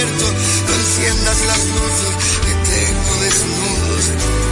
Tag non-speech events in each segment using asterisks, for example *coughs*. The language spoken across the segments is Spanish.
no enciendas las luces que tengo desnudos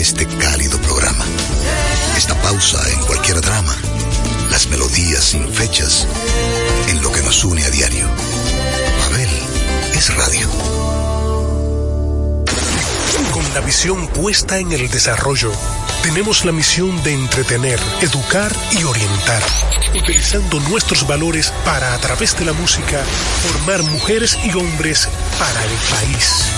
este cálido programa. Esta pausa en cualquier drama, las melodías sin fechas, en lo que nos une a diario. Abel es radio. Con la visión puesta en el desarrollo, tenemos la misión de entretener, educar y orientar, utilizando nuestros valores para, a través de la música, formar mujeres y hombres para el país.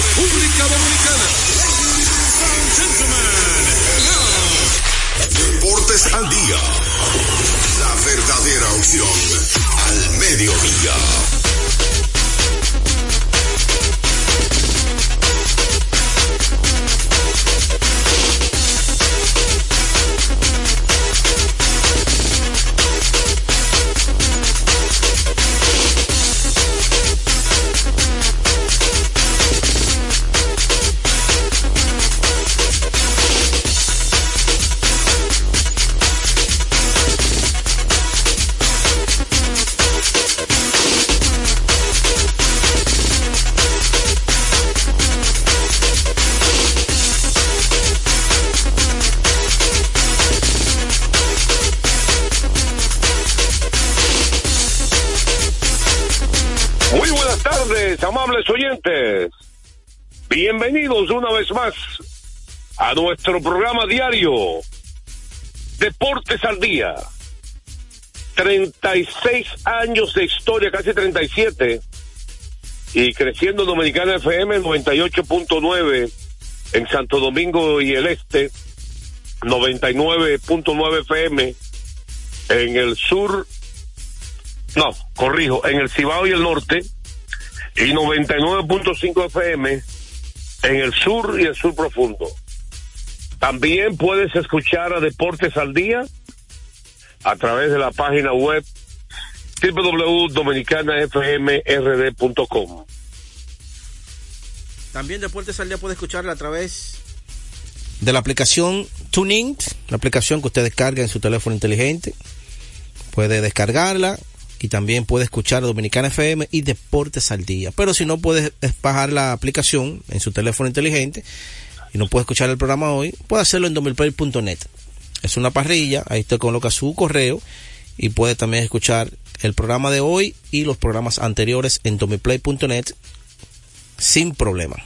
República Dominicana. Deportes al día. La verdadera opción al mediodía. A nuestro programa diario Deportes al Día. 36 años de historia, casi 37. Y creciendo Dominicana FM 98.9 en Santo Domingo y el Este. 99.9 FM en el sur no, corrijo, en el Cibao y el norte, y 99.5 FM en el sur y el sur profundo. También puedes escuchar a Deportes al Día a través de la página web www.dominicanafmrd.com. También Deportes al Día puede escucharla a través de la aplicación TuneIn, la aplicación que usted descarga en su teléfono inteligente. Puede descargarla y también puede escuchar Dominicana FM y Deportes al Día. Pero si no puede bajar la aplicación en su teléfono inteligente y no puede escuchar el programa hoy, puede hacerlo en domilplay.net. Es una parrilla, ahí usted coloca su correo y puede también escuchar el programa de hoy y los programas anteriores en domilplay.net sin problema.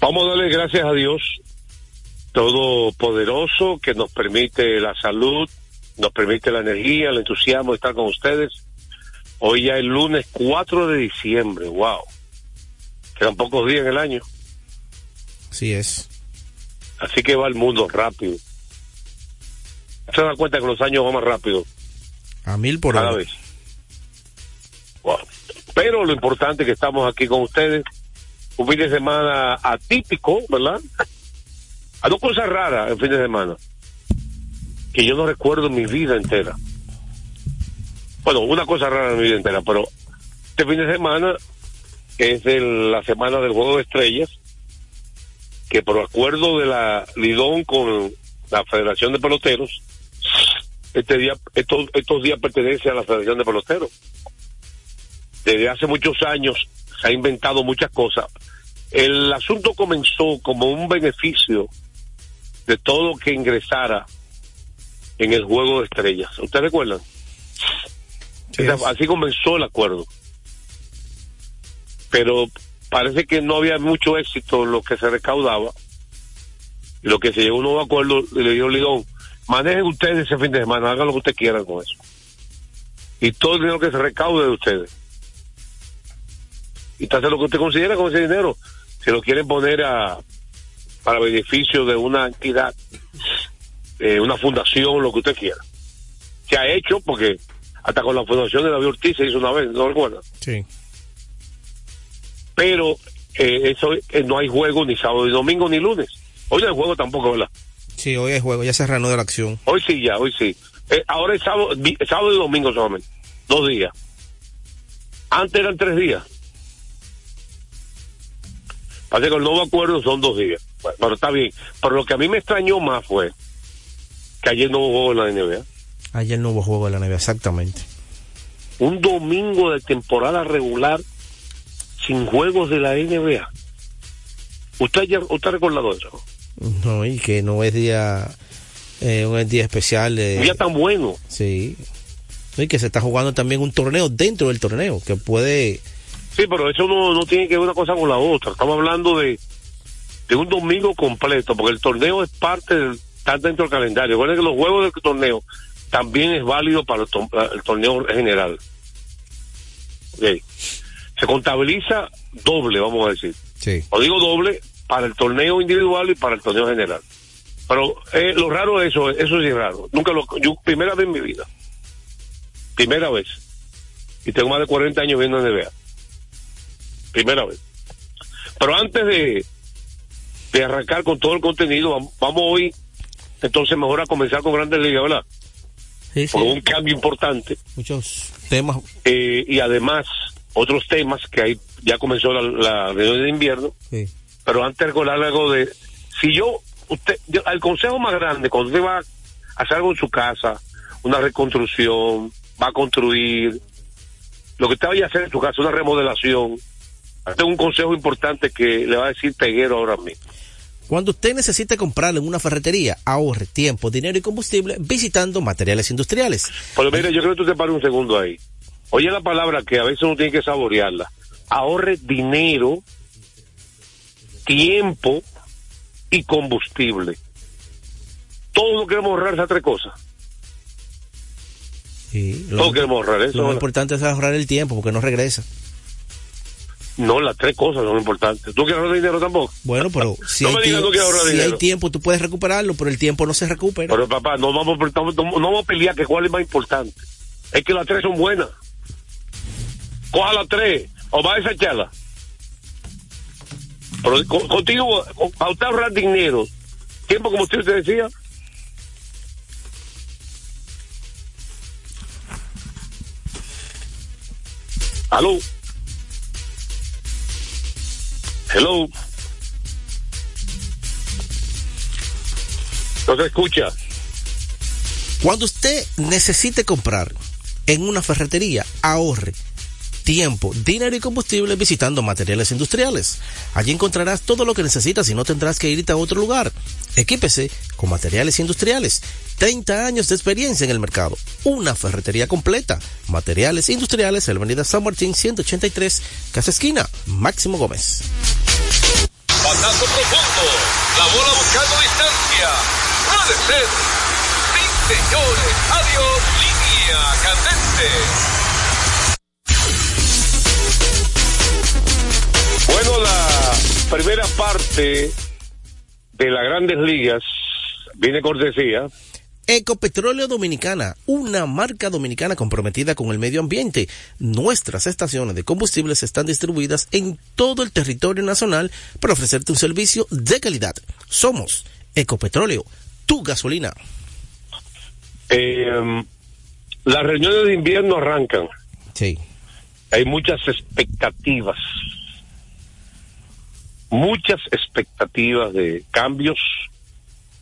Vamos a darle gracias a Dios Todopoderoso que nos permite la salud, nos permite la energía, el entusiasmo de estar con ustedes. Hoy ya es lunes 4 de diciembre, wow. Quedan pocos días en el año. Así es. Así que va el mundo rápido. Se da cuenta que los años van más rápido A mil por cada hora. vez. Wow. Pero lo importante es que estamos aquí con ustedes. Un fin de semana atípico, ¿verdad? A *laughs* dos cosas raras el fin de semana. que yo no recuerdo en mi vida entera. Bueno, una cosa rara en mi vida entera, pero este fin de semana es el- la semana del Juego de Estrellas, que por acuerdo de la Lidón con la Federación de Peloteros, este día, estos, estos días pertenecen a la Federación de Peloteros. Desde hace muchos años se ha inventado muchas cosas. El asunto comenzó como un beneficio de todo que ingresara en el juego de estrellas. ¿Ustedes recuerdan? Sí, así comenzó el acuerdo. Pero parece que no había mucho éxito lo que se recaudaba. Lo que se llegó a un nuevo acuerdo, le dijo Lidón, manejen ustedes ese fin de semana, hagan lo que ustedes quieran con eso. Y todo el dinero que se recaude de ustedes. Y hace lo que usted considera con ese dinero. Si lo quieren poner a para beneficio de una entidad, eh, una fundación, lo que usted quiera. Se ha hecho porque hasta con la fundación de David Ortiz se hizo una vez, ¿no recuerda? Sí. Pero eh, eso eh, no hay juego ni sábado ni domingo ni lunes. Hoy no hay juego tampoco, ¿verdad? Sí, hoy es juego, ya se reanudó la acción. Hoy sí ya, hoy sí. Eh, ahora es sábado, sábado y domingo solamente, dos días. Antes eran tres días. Parece que el nuevo acuerdo son dos días. Bueno, pero está bien. Pero lo que a mí me extrañó más fue que ayer no hubo juego en la NBA. Ayer no hubo juego de la NBA, exactamente. Un domingo de temporada regular sin juegos de la NBA. ¿Usted, ya, usted recordado eso? No, y que no es día, eh, un día especial. de- Un día tan bueno. Sí. Y que se está jugando también un torneo dentro del torneo, que puede... Sí, pero eso no, no tiene que ver una cosa con la otra. Estamos hablando de, de un domingo completo, porque el torneo es parte del, está dentro del calendario. Recuerden que los juegos del torneo también es válido para el, to- el torneo general. Ok. Se contabiliza doble, vamos a decir. Sí. O digo doble para el torneo individual y para el torneo general. Pero eh, lo raro de eso, eso sí es raro. Nunca lo, yo, primera vez en mi vida. Primera vez. Y tengo más de 40 años viendo NBA. Primera vez. Pero antes de, de arrancar con todo el contenido, vam- vamos hoy, entonces mejor a comenzar con Grandes Ligas, ¿verdad? Sí, sí. Por un cambio importante. Muchos temas. eh, y además, otros temas que ahí ya comenzó la, la reunión de invierno. Sí. pero antes recordar algo de si yo usted yo- el consejo más grande cuando usted va a hacer algo en su casa una reconstrucción va a construir lo que usted vaya a hacer en su casa una remodelación tengo un consejo importante que le va a decir Peguero ahora mismo Cuando usted necesite comprar en una ferretería, ahorre tiempo, dinero y combustible visitando materiales industriales. pero mire yo creo que tú te pares un segundo ahí oye la palabra que a veces uno tiene que saborearla ahorre dinero tiempo y combustible todos queremos ahorrar esas tres cosas Sí, lo, todos queremos ahorrar eso lo importante es ahorrar el tiempo porque no regresa. No, las tres cosas son importantes. ¿Tú quieres ahorrar dinero tampoco? Bueno, pero *laughs* si, No hay, me digas tie- tú que ahorrar si dinero. hay tiempo tú puedes recuperarlo, pero el tiempo no se recupera. Pero papá, no vamos, no- no vamos a pelear que cuál es más importante. Es que las tres son buenas. Coja las tres o va a desecharla. Pero co- contigo, con- para usted ahorrar dinero, tiempo como usted decía. Aló. Hello. No se escucha. Cuando usted necesite comprar en una ferretería, ahorre tiempo, dinero y combustible visitando materiales industriales. Allí encontrarás todo lo que necesitas y no tendrás que irte a otro lugar. Equípese con materiales industriales. 30 años de experiencia en el mercado. Una ferretería completa. Materiales industriales, en la avenida San Martín 183, Casa Esquina, Máximo Gómez. Profundo. La bola buscando distancia. Puede ser. Sí, señores. Adiós. Línea candente. Bueno, la primera parte de las grandes ligas viene cortesía. Ecopetróleo Dominicana, una marca dominicana comprometida con el medio ambiente. Nuestras estaciones de combustibles están distribuidas en todo el territorio nacional para ofrecerte un servicio de calidad. Somos Ecopetróleo, tu gasolina. Eh, las reuniones de invierno arrancan. Sí. Hay muchas expectativas. Muchas expectativas de cambios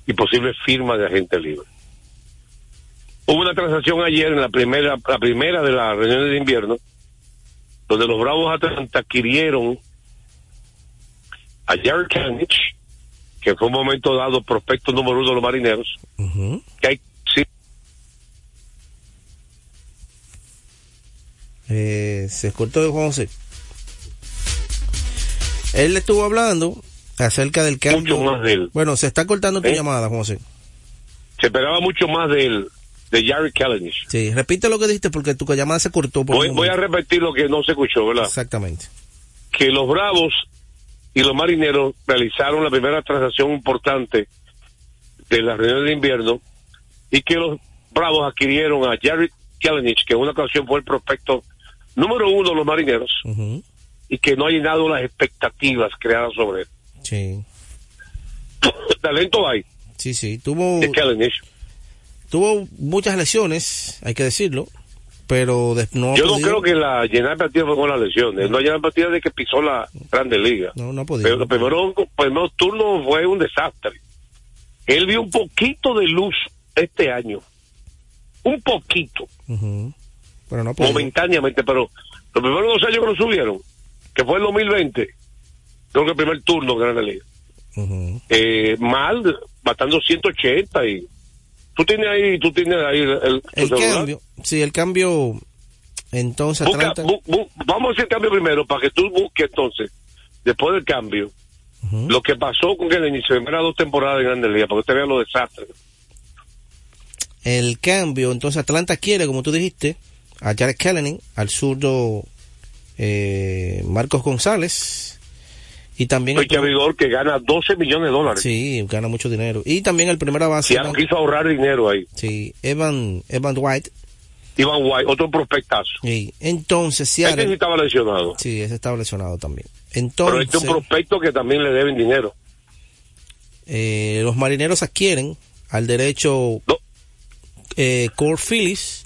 y posibles firmas de agente libre. Hubo una transacción ayer en la primera, la primera de las reuniones de invierno, donde los Bravos Atlanta adquirieron a Jared Kanich, que fue un momento dado prospecto número uno de los marineros, que hay sí, Eh, se cortó de Juan José. Él le estuvo hablando acerca del cambio. mucho más de él. Bueno, se está cortando tu ¿Eh? llamada, José. Se esperaba mucho más de él, de Jared Kalanick. Sí, repite lo que dijiste porque tu llamada se cortó. Por Voy, a repetir lo que no se escuchó, ¿verdad? Exactamente. que los Bravos y los Marineros realizaron la primera transacción importante de la reunión de invierno y que los Bravos adquirieron a Jared Kalanick, que en una ocasión fue el prospecto número uno de los Marineros Ujú. Y que no ha llenado las expectativas creadas sobre él. Sí. *coughs* Talento hay Sí, sí. Tuvo, tuvo muchas lesiones, hay que decirlo, pero no Yo no creo que la llenar partida fue con las lesiones, no llenar partida de que pisó la Grande Liga. No, no ha podido. Pero los primeros, primeros turnos fue un desastre. Él vio un poquito de luz este año. Un poquito. Pero no ha momentáneamente, pero los primeros dos años que lo subieron, que fue el 2020, creo que el primer turno de Gran Liga. Eh, mal, matando 180 y... Tú tienes ahí, tú tienes ahí el, cambio, sí, el cambio, entonces Busca- Atlanta, bu- bu- vamos a hacer el cambio primero para que tú busques entonces, después del cambio, lo que pasó con el inicio de primera dos temporadas de Grandes Ligas, para que usted vea los desastres. el cambio, entonces Atlanta quiere, como tú dijiste, a Jared Kelly, al zurdo eh, Marcos González, y también... Que abridor que gana 12 millones de dólares. Sí, gana mucho dinero. Y también el primera base, Si algo quiso ahorrar dinero ahí. sí, Evan, Evan White. Ivan White, otro prospectazo. Y entonces Seattle, sí estaba lesionado. sí, ese está lesionado también. Pero Entonces, este es un prospecto que también le deben dinero. eh, los marineros adquieren al derecho No, eh, Core Phillies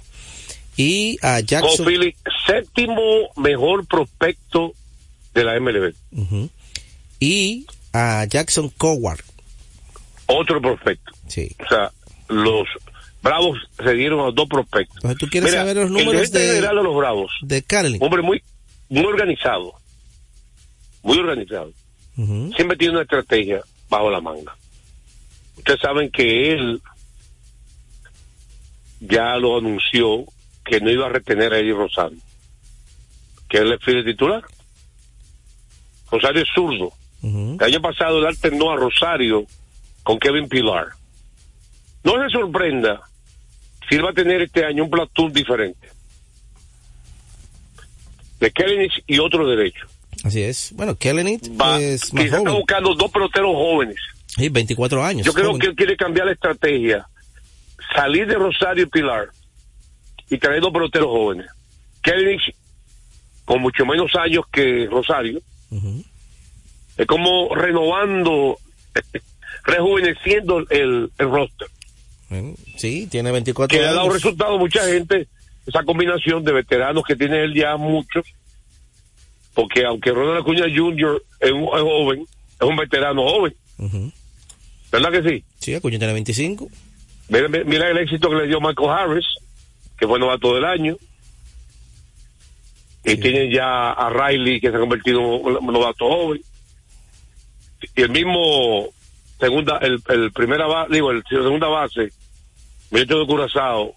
y a Jackson. Philly, séptimo mejor prospecto de la MLB. Y a Jackson Coward. Otro prospecto. Sí. O sea, los Bravos se dieron a dos prospectos. Entonces, ¿tú quieres Mira, saber los números de, general de los Bravos, de Carlin? hombre muy, muy organizado. Muy organizado. Siempre tiene una estrategia bajo la manga. Ustedes saben que él ya lo anunció que no iba a retener a Eddie Rosario, que él es fiel titular. Rosario es zurdo. El año pasado él alternó a Rosario con Kevin Pilar. No se sorprenda si él va a tener este año un platoon diferente. De Kevin y otro derecho. Así es. Bueno, Kellenit Va, es más quizá está joven. buscando dos peloteros jóvenes. Sí, 24 años. Yo creo joven. que él quiere cambiar la estrategia. Salir de Rosario y Pilar y traer dos peloteros jóvenes. Kelly, con mucho menos años que Rosario, es como renovando, *laughs* rejuveneciendo el, el roster. Bueno, Sí, tiene 24 Que le ha años. dado resultado a mucha gente, esa combinación de veteranos que tiene él ya muchos, porque aunque Ronald Acuña Jr. es, un, es joven, es un veterano joven. ¿verdad que sí? Sí, Acuña tiene 25. Mira, mira el éxito que le dio Michael Harris, que fue novato del año. Y Sí. tienen ya a Riley, que se ha convertido en un novato joven. Y el mismo segunda, el, el primera base, digo, el segunda base, Milton de Curazao,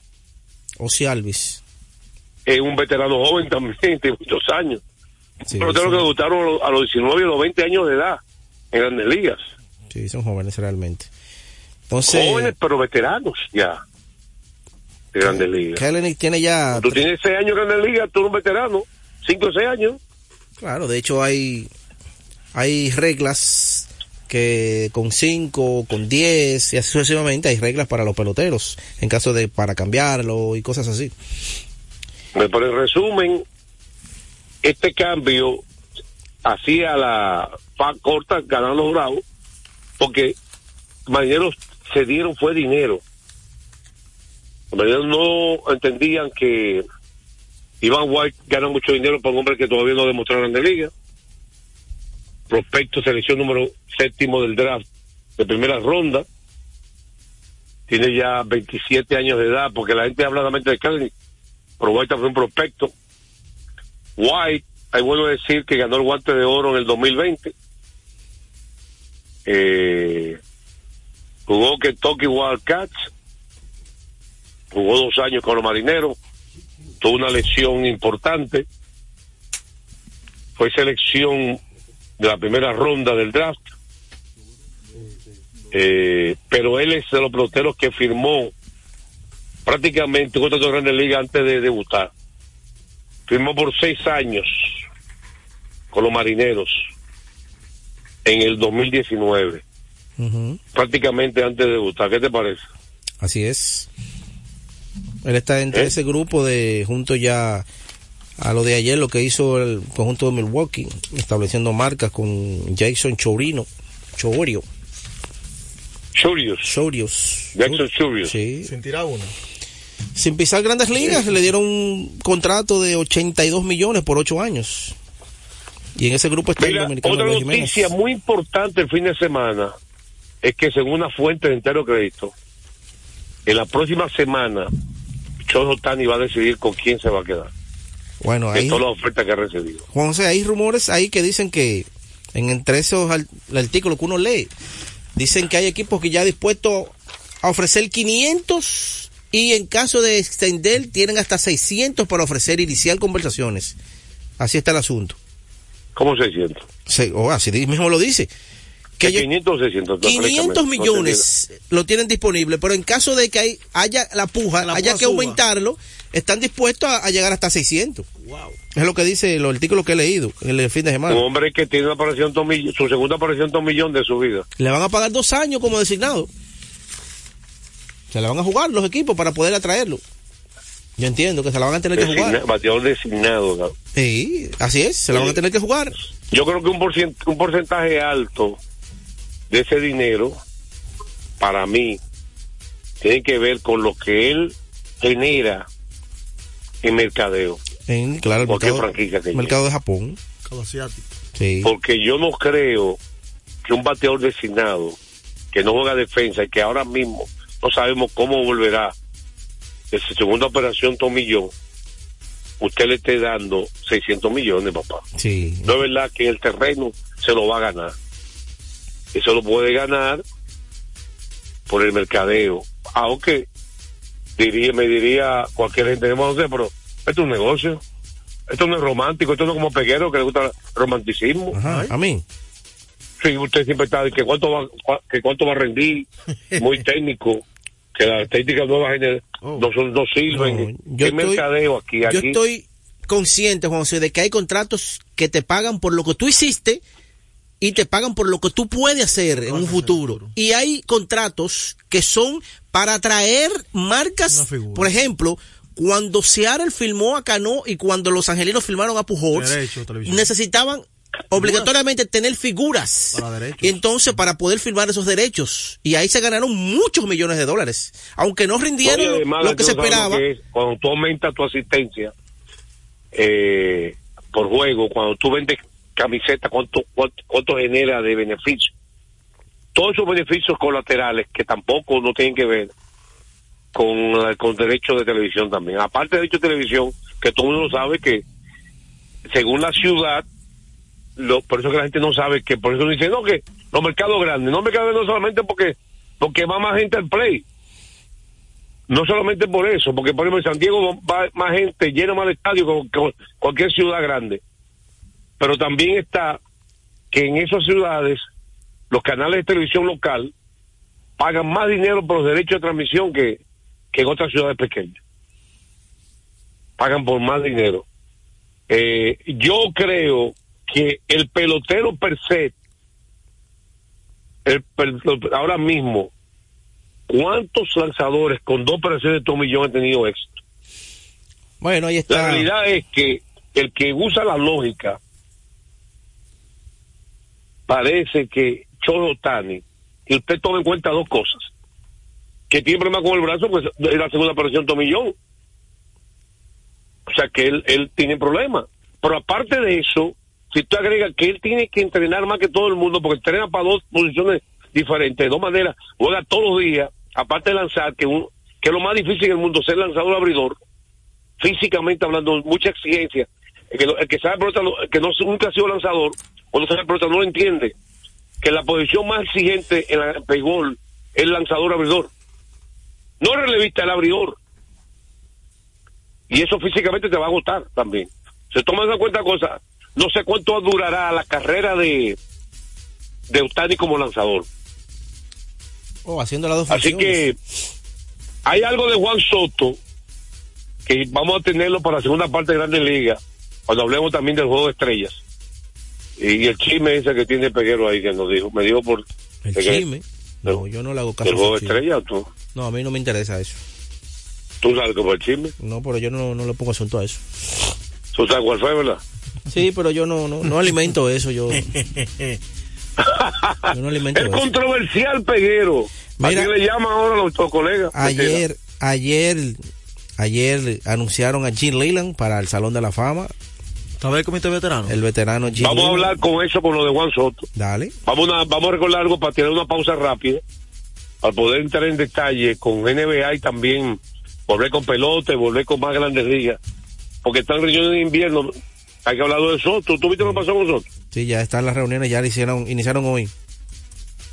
Ozzy Alvis. es un veterano joven también, *laughs* tiene muchos años. Sí, Pero tengo que debutaron a los 19 y los 20 años de edad en grandes ligas. sí, son jóvenes realmente. Entonces, Jóvenes, pero veteranos ya de grandes ligas. Kellenit tiene ya... Tú tienes 6 años en grandes ligas, tú eres un veterano, 5 o 6 años. Claro, de hecho hay, hay reglas que con 5, con 10 y así sucesivamente hay reglas para los peloteros en caso de para cambiarlo y cosas así. Pero en resumen, este cambio hacía la fa corta ganar los bravos, porque Marineros se dieron fue dinero. Los marineros no entendían que Iván White gana mucho dinero por un hombre que todavía no demostraron en la liga. Prospecto, selección número séptimo del draft de primera ronda. Tiene ya 27 años de edad, porque la gente habla solamente de Kelly, pero White fue un prospecto. White, hay bueno decir que ganó el guante de oro en el 2020. Eh, jugó Kentucky Wildcats, jugó dos años con los marineros, tuvo una lesión importante, fue selección de la primera ronda del draft, eh, pero él es de los peloteros que firmó prácticamente contra de Grandes Ligas antes de debutar. Firmó por seis años con los marineros en el 2019, Ujú. prácticamente antes de debutar. ¿Qué te parece? Así es. Él está entre ¿Eh? ese grupo de, junto ya a lo de ayer, lo que hizo el conjunto de Milwaukee, estableciendo marcas con Jason Chorino, Chorio, Churios, Chorios. Jackson Churios. Sí. Sin tirar uno. Sin pisar grandes ligas, le dieron un contrato de 82 millones por 8 años. Y en ese grupo está el dominicano otra Luis Jiménez. noticia muy importante el fin de semana es que según una fuente de entero crédito, en la próxima semana, Chojo Tani va a decidir con quién se va a quedar. Bueno, De ahí, todas las ofertas que ha recibido. Juan José, hay rumores ahí que dicen que en entre esos artículos que uno lee, dicen que hay equipos que ya dispuestos a ofrecer 500 y en caso de extender tienen hasta 600 para ofrecer iniciar conversaciones. Así está el asunto. ¿Cómo 600? Se- o así mismo lo dice. Que ¿De ellos- 500 o 600? No, 500 francamente, no millones lo tienen disponible, pero en caso de que hay- haya la puja, La haya puja que suba. aumentarlo, están dispuestos a, a llegar hasta 600. Es lo que dice los artículos que he leído en el fin de semana. Un hombre que tiene una aparición su segunda aparición dos millones de su vida. Le van a pagar dos años como designado. Se la van a jugar los equipos para poder atraerlo. Yo entiendo que se la van a tener que jugar. bateador designado. ¿no? Sí, así es, se la van a tener que jugar. Yo creo que un, porcien- un porcentaje alto de ese dinero, para mí, tiene que ver con lo que él genera en mercadeo. En, claro, el Cualquier mercado, franquicia que mercado de Japón. Asiático. Sí. Porque yo no creo que un bateador designado que no juega defensa y que ahora mismo no sabemos cómo volverá de su segunda operación Tomillón, usted le esté dando 600 millones, papá. Sí. No es verdad que en el terreno se lo va a ganar. Eso lo puede ganar por el mercadeo. Aunque diría, me diría cualquier gente, no sé, pero esto es un negocio. Esto no es romántico, esto no es como peguero que le gusta el romanticismo. Ajá, a mí. Sí, usted siempre está que cuánto va, que cuánto va a rendir, muy *laughs* técnico, que las técnicas nuevas Oh. no son, no sirven. No, yo ¿Qué estoy- mercadeo aquí? Yo estoy consciente, Juan José, de que hay contratos que te pagan por lo que tú hiciste y te pagan por lo que tú puedes hacer en un futuro. Y hay contratos que son para atraer marcas, por ejemplo, cuando Seattle filmó a Cano y cuando los angelinos filmaron a Pujols, Derecho, necesitaban obligatoriamente tener figuras. Para entonces para poder filmar esos derechos. Y ahí se ganaron muchos millones de dólares. Aunque no rindieron además, lo que se esperaba. que es cuando tú aumentas tu asistencia eh, por juego, cuando tú vendes camiseta, ¿cuánto, cuánto, cuánto genera de beneficio? Todos esos beneficios colaterales que tampoco no tienen que ver con, la- con derechos de televisión también. Aparte de derechos de televisión, que todo el mundo sabe que según la ciudad, lo, por eso que la gente no sabe que, por eso dice, no, que los mercados grandes, no mercados grandes no solamente porque, porque va más gente al play, no solamente por eso, porque por ejemplo en San Diego va más gente, llena más el estadio que cualquier ciudad grande. Pero también está que en esas ciudades los canales de televisión local pagan más dinero por los derechos de transmisión que, que en otras ciudades pequeñas. Pagan por más dinero. Eh, yo creo que el pelotero per se, el ahora mismo, ¿cuántos lanzadores con dos operaciones de tomillón han tenido éxito? Bueno, ahí La está. realidad es que el que usa la lógica parece que Cholo Tani, y usted toma en cuenta dos cosas. que tiene problema con el brazo, pues es la segunda operación tomillón. O sea que él, tiene problemas. Pero aparte de eso, si tú agregas que él tiene que entrenar más que todo el mundo, porque entrena para dos posiciones diferentes, de dos maneras, juega todos los días, aparte de lanzar, que, es lo más difícil en el mundo, ser lanzador abridor, físicamente hablando, mucha exigencia. El que, el que sabe el que no, nunca ha sido lanzador, cuando sabe pelota no lo entiende, que la posición más exigente en la béisbol es el lanzador abridor. No el relevista, el abridor. Y eso físicamente te va a gustar también. Se toman en cuenta cosas. No sé cuánto durará la carrera de de Eustani como lanzador. Oh, haciendo las dos Así funciones. que hay algo de Juan Soto que vamos a tenerlo para la segunda parte de Grandes Ligas, cuando hablemos también del juego de estrellas. Y, el chisme ese que tiene Peguero ahí que nos dijo, me dijo por El chisme. No, yo no le hago caso. del a juego chisme. estrellas, tú, No, a mí no me interesa eso. tú sabes que fue el chisme, No, pero yo no, no le pongo asunto a eso. tú sabes cuál fue, ¿verdad? Sí, pero yo no, no, no alimento eso. Yo, yo no alimento El eso. controversial Peguero. Mira. Así le llaman ahora los los colegas. Ayer, ayer, ayer anunciaron a Jim Leland para el Salón de la Fama. ¿Estaba el comité veterano? El veterano Jim Vamos a hablar con eso, con lo de Juan Soto. Dale. Vamos a, vamos a recordar algo para tener una pausa rápida, para poder entrar en detalle con NBA y también volver con pelota y volver con más grandes ligas. Porque están reuniones de invierno, hay que hablar de Soto. ¿Tú viste lo que pasó con Soto? Sí, ya están las reuniones, ya le hicieron, iniciaron hoy.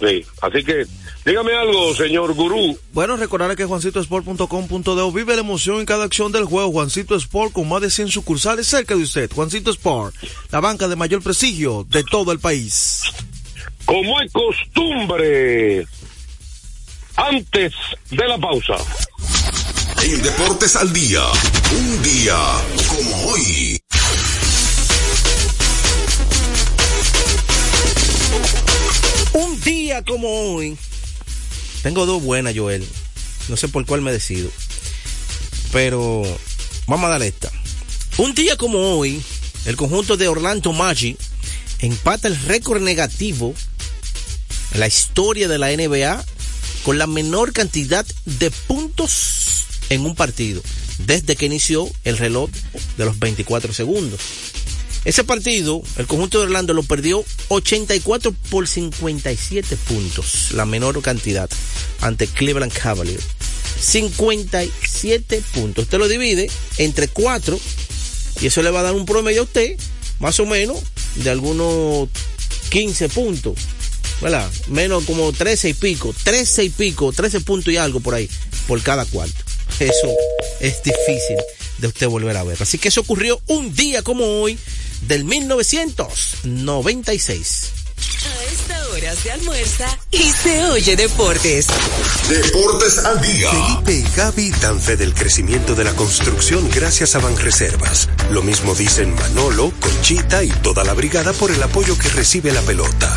Sí, así que dígame algo, señor Gurú. Bueno, recordar que juancitosport.com.de vive la emoción en cada acción del juego. Juancito Sport con más de 100 sucursales cerca de usted. Juancito Sport, la banca de mayor prestigio de todo el país. Como es costumbre, antes de la pausa. En Deportes al Día, un día como hoy. Día como hoy. Tengo dos buenas, Joel. No sé por cuál me decido. Pero vamos a darle esta. Un día como hoy, el conjunto de Orlando Magic empata el récord negativo en la historia de la NBA con la menor cantidad de puntos en un partido desde que inició el reloj de los 24 segundos. Ese partido, el conjunto de Orlando lo perdió 84 por 57 puntos, la menor cantidad, ante Cleveland Cavaliers. 57 puntos. Usted lo divide entre 4 y eso le va a dar un promedio a usted, más o menos, de algunos 15 puntos. ¿Verdad? Menos como 13 y pico, 13 y pico, 13 puntos y algo por ahí, por cada cuarto. Eso es difícil de usted volver a ver. Así que eso ocurrió un día como hoy del 1996. A esta hora se almuerza y se oye deportes. Deportes al Día. Felipe y Gaby dan fe del crecimiento de la construcción gracias a Banreservas. Lo mismo dicen Manolo, Conchita y toda la brigada por el apoyo que recibe la pelota.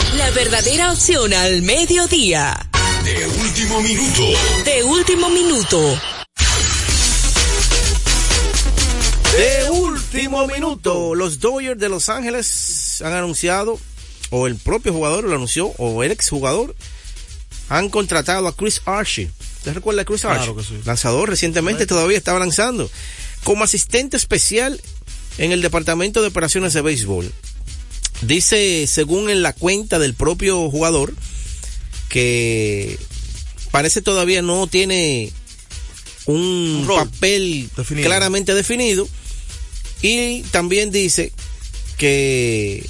la verdadera opción al mediodía. De último minuto. De último minuto. De último minuto, los Dodgers de Los Ángeles han anunciado, o el propio jugador lo anunció, o el exjugador, han contratado a Chris Archie. ¿Te recuerda a Chris Archie? Claro que sí. Lanzador, recientemente todavía estaba lanzando, como asistente especial en el Departamento de Operaciones de Béisbol. Dice, según en la cuenta del propio jugador, que parece todavía no tiene un, papel definido. claramente definido y también dice que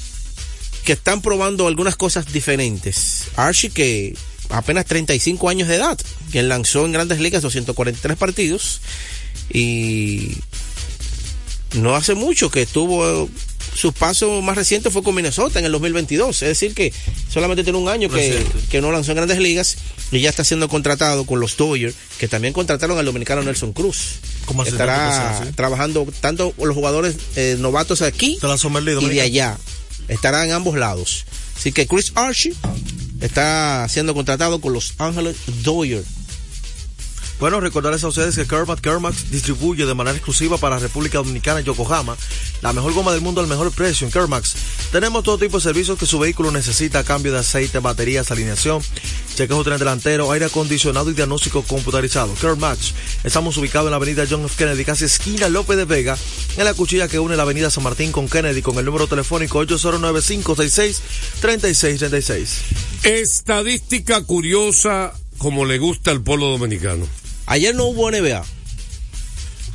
que están probando algunas cosas diferentes. Archie que apenas 35 años de edad, quien lanzó en Grandes Ligas 243 partidos y no hace mucho que tuvo su paso más reciente fue con Minnesota en el 2022, es decir que solamente tiene un año que, que no lanzó en Grandes Ligas y ya está siendo contratado con los Dodgers, que también contrataron al dominicano Nelson Cruz. Asistente Estará sí. trabajando tanto los jugadores eh, novatos aquí y de allá. Estará en ambos lados. Así que Chris Archie está siendo contratado con los Ángeles Dodgers. Bueno, recordarles a ustedes que Kermax Kermax distribuye de manera exclusiva para República Dominicana y Yokohama la mejor goma del mundo al mejor precio en Kermax. Tenemos todo tipo de servicios que su vehículo necesita cambio de aceite, baterías, alineación, chequeo tren delantero, aire acondicionado y diagnóstico computarizado. Kermax. Estamos ubicados en la avenida John F. Kennedy, casi esquina López de Vega, en la cuchilla que une la avenida San Martín con Kennedy con el número telefónico 809-566-3636. Estadística curiosa como le gusta al pueblo dominicano. Ayer no hubo NBA,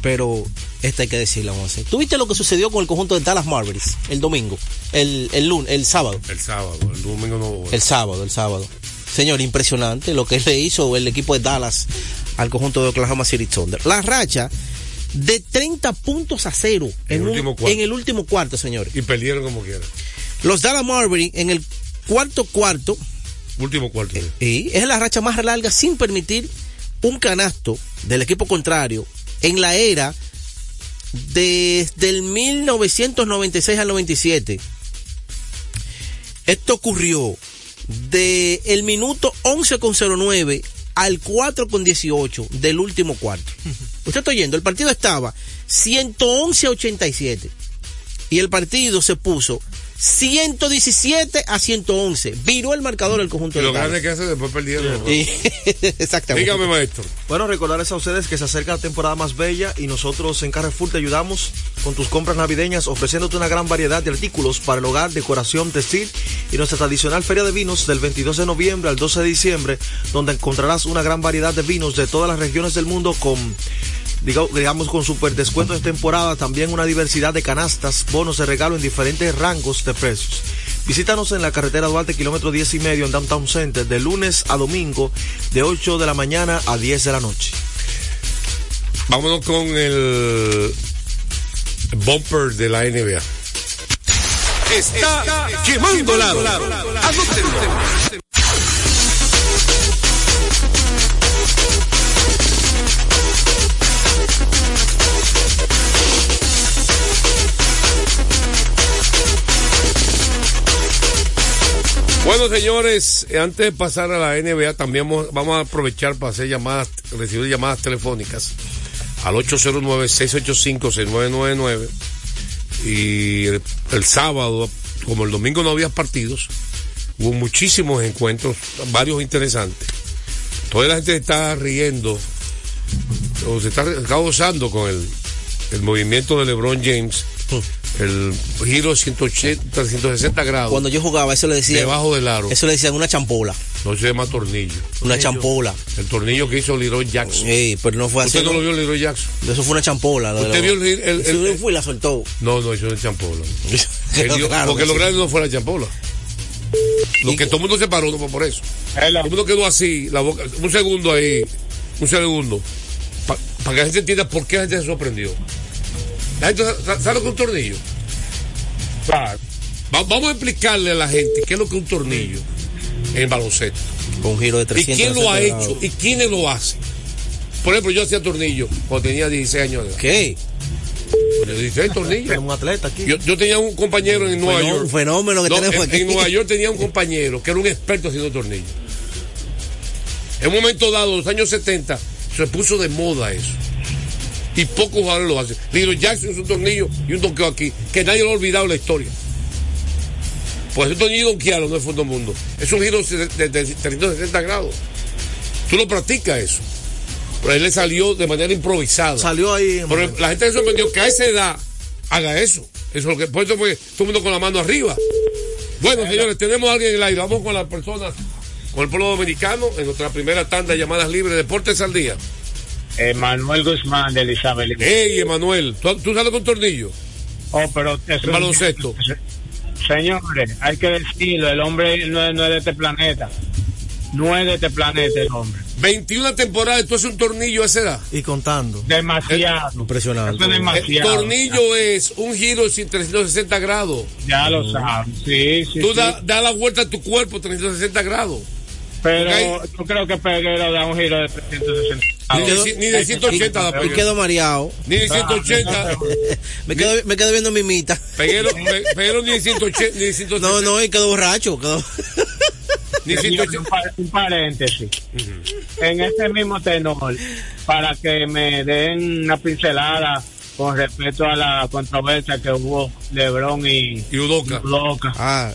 pero esta hay que decirla, vamos a hacer. ¿Tuviste lo que sucedió con el conjunto de Dallas Mavericks el domingo? El, el lunes, el sábado. El sábado, el domingo no. El sábado, el sábado. Señor, impresionante lo que le hizo el equipo de Dallas al conjunto de Oklahoma City Thunder. La racha de 30 puntos a cero En el un- último cuarto. en el último cuarto, señores. Y perdieron como quiera. Los Dallas Mavericks en el cuarto cuarto Último cuarto. y es la racha más larga sin permitir un canasto del equipo contrario en la era desde el 1996 al 97. Esto ocurrió de el minuto 11 con 09 al 4 con 18 del último cuarto. Usted está oyendo, el partido estaba 111 a 87 y el partido se puso 117 a 111. Viró el marcador el conjunto Y de lo grande que hace después perdieron. *laughs* Exactamente. Dígame, maestro. Bueno, recordarles a ustedes que se acerca la temporada más bella y nosotros en Carrefour te ayudamos con tus compras navideñas ofreciéndote una gran variedad de artículos para el hogar, decoración, textil y nuestra tradicional feria de vinos del 22 de noviembre al 12 de diciembre donde encontrarás una gran variedad de vinos de todas las regiones del mundo con digamos con super descuentos de temporada, también una diversidad de canastas, bonos de regalo en diferentes rangos de precios. Visítanos en la carretera Duarte, kilómetro 10 y medio en Downtown Center, de lunes a domingo, de 8 de la mañana a 10 de la noche. Vámonos con el bumper de la NBA. Está quemando lado. Señores, eh, antes de pasar a la NBA, también vamos- a aprovechar para hacer llamadas, recibir llamadas telefónicas al 809-685-6999. Y el, sábado, como el domingo no había partidos, hubo muchísimos encuentros, varios interesantes. Toda la gente está riendo, o se está, está gozando con el, el movimiento de LeBron James, el giro de 180, 160 grados. Cuando yo jugaba, eso le decía. Debajo del aro. Eso le decían una champola. No se llama tornillo. Una champola. El tornillo que hizo Leroy Jackson. Sí, pero no fue así. ¿Usted no lo vio Leroy Jackson? Eso fue una champola. ¿Usted la- vio el- el- Eso el- fue y la soltó. No, no, eso no es champola. *laughs* Él dio- Claro porque que lo sí. grande no fue la champola. Lo que todo el mundo se paró no fue por eso. Todo el mundo quedó así, la boca, un segundo ahí, un segundo, para que la gente entienda por qué la gente se sorprendió. La gente sa- sabe lo que es un tornillo. Va- vamos a explicarle a la gente qué es lo que es un tornillo en baloncesto. Con un giro de ¿Y 300 quién lo ha grados. hecho? ¿Y quiénes lo hacen? Por ejemplo, yo hacía tornillo cuando tenía 16 años de edad. ¿Qué? 16 tornillos. Un atleta aquí. Yo, yo tenía un compañero en Nueva York. un fenómeno que No, tenemos en, aquí. en Nueva York tenía un compañero que era un experto haciendo tornillos. En un momento dado, los años 70, se puso de moda eso. Y pocos jugadores lo hacen. Little Jackson es un tornillo y un donqueo aquí, que nadie lo ha olvidado en la historia. Pues un tornillo donquearlo no es fondo mundo. Es un giro de, de- de 360 grados. Tú lo practicas eso. Pero él le salió de manera improvisada. Salió ahí. Pero la gente se sorprendió que a esa edad haga eso. Eso es lo que, por eso fue todo el mundo con la mano arriba. Bueno, señores, tenemos a alguien en el aire. Vamos con las personas, con el pueblo dominicano, en nuestra primera tanda de llamadas libres, Deportes al Día. Manuel Guzmán de Elizabeth. Hey, Emanuel, ¿tú, tú sales con tornillo? Oh, pero eso- En baloncesto. *laughs* Señores, hay que decirlo, el hombre no es, no es de este planeta. No es de este planeta el hombre. 21 temporadas, tú haces un tornillo a esa edad. Y contando. Demasiado. Impresionante. Es El demasiado. tornillo es un giro sin 360 grados. Ya lo sabes. Sí, sí. Tú sí. das da la vuelta a tu cuerpo 360 grados. Pero yo creo que Peguero da un giro de 360. Ni de, ni de 180 da Peguero. quedo mareado. Ni de 180. me, quedo, *laughs* me quedo viendo mimita. Peguero, *laughs* pe- Peguero ni de 180. Ni de 180. No, no, y quedo borracho. Quedo... Ni de Señor, 180. un, par- un paréntesis. En ese mismo tenor, para que me den una pincelada con respecto a la controversia que hubo Lebron y, Y Udoka. Udoka. Ah,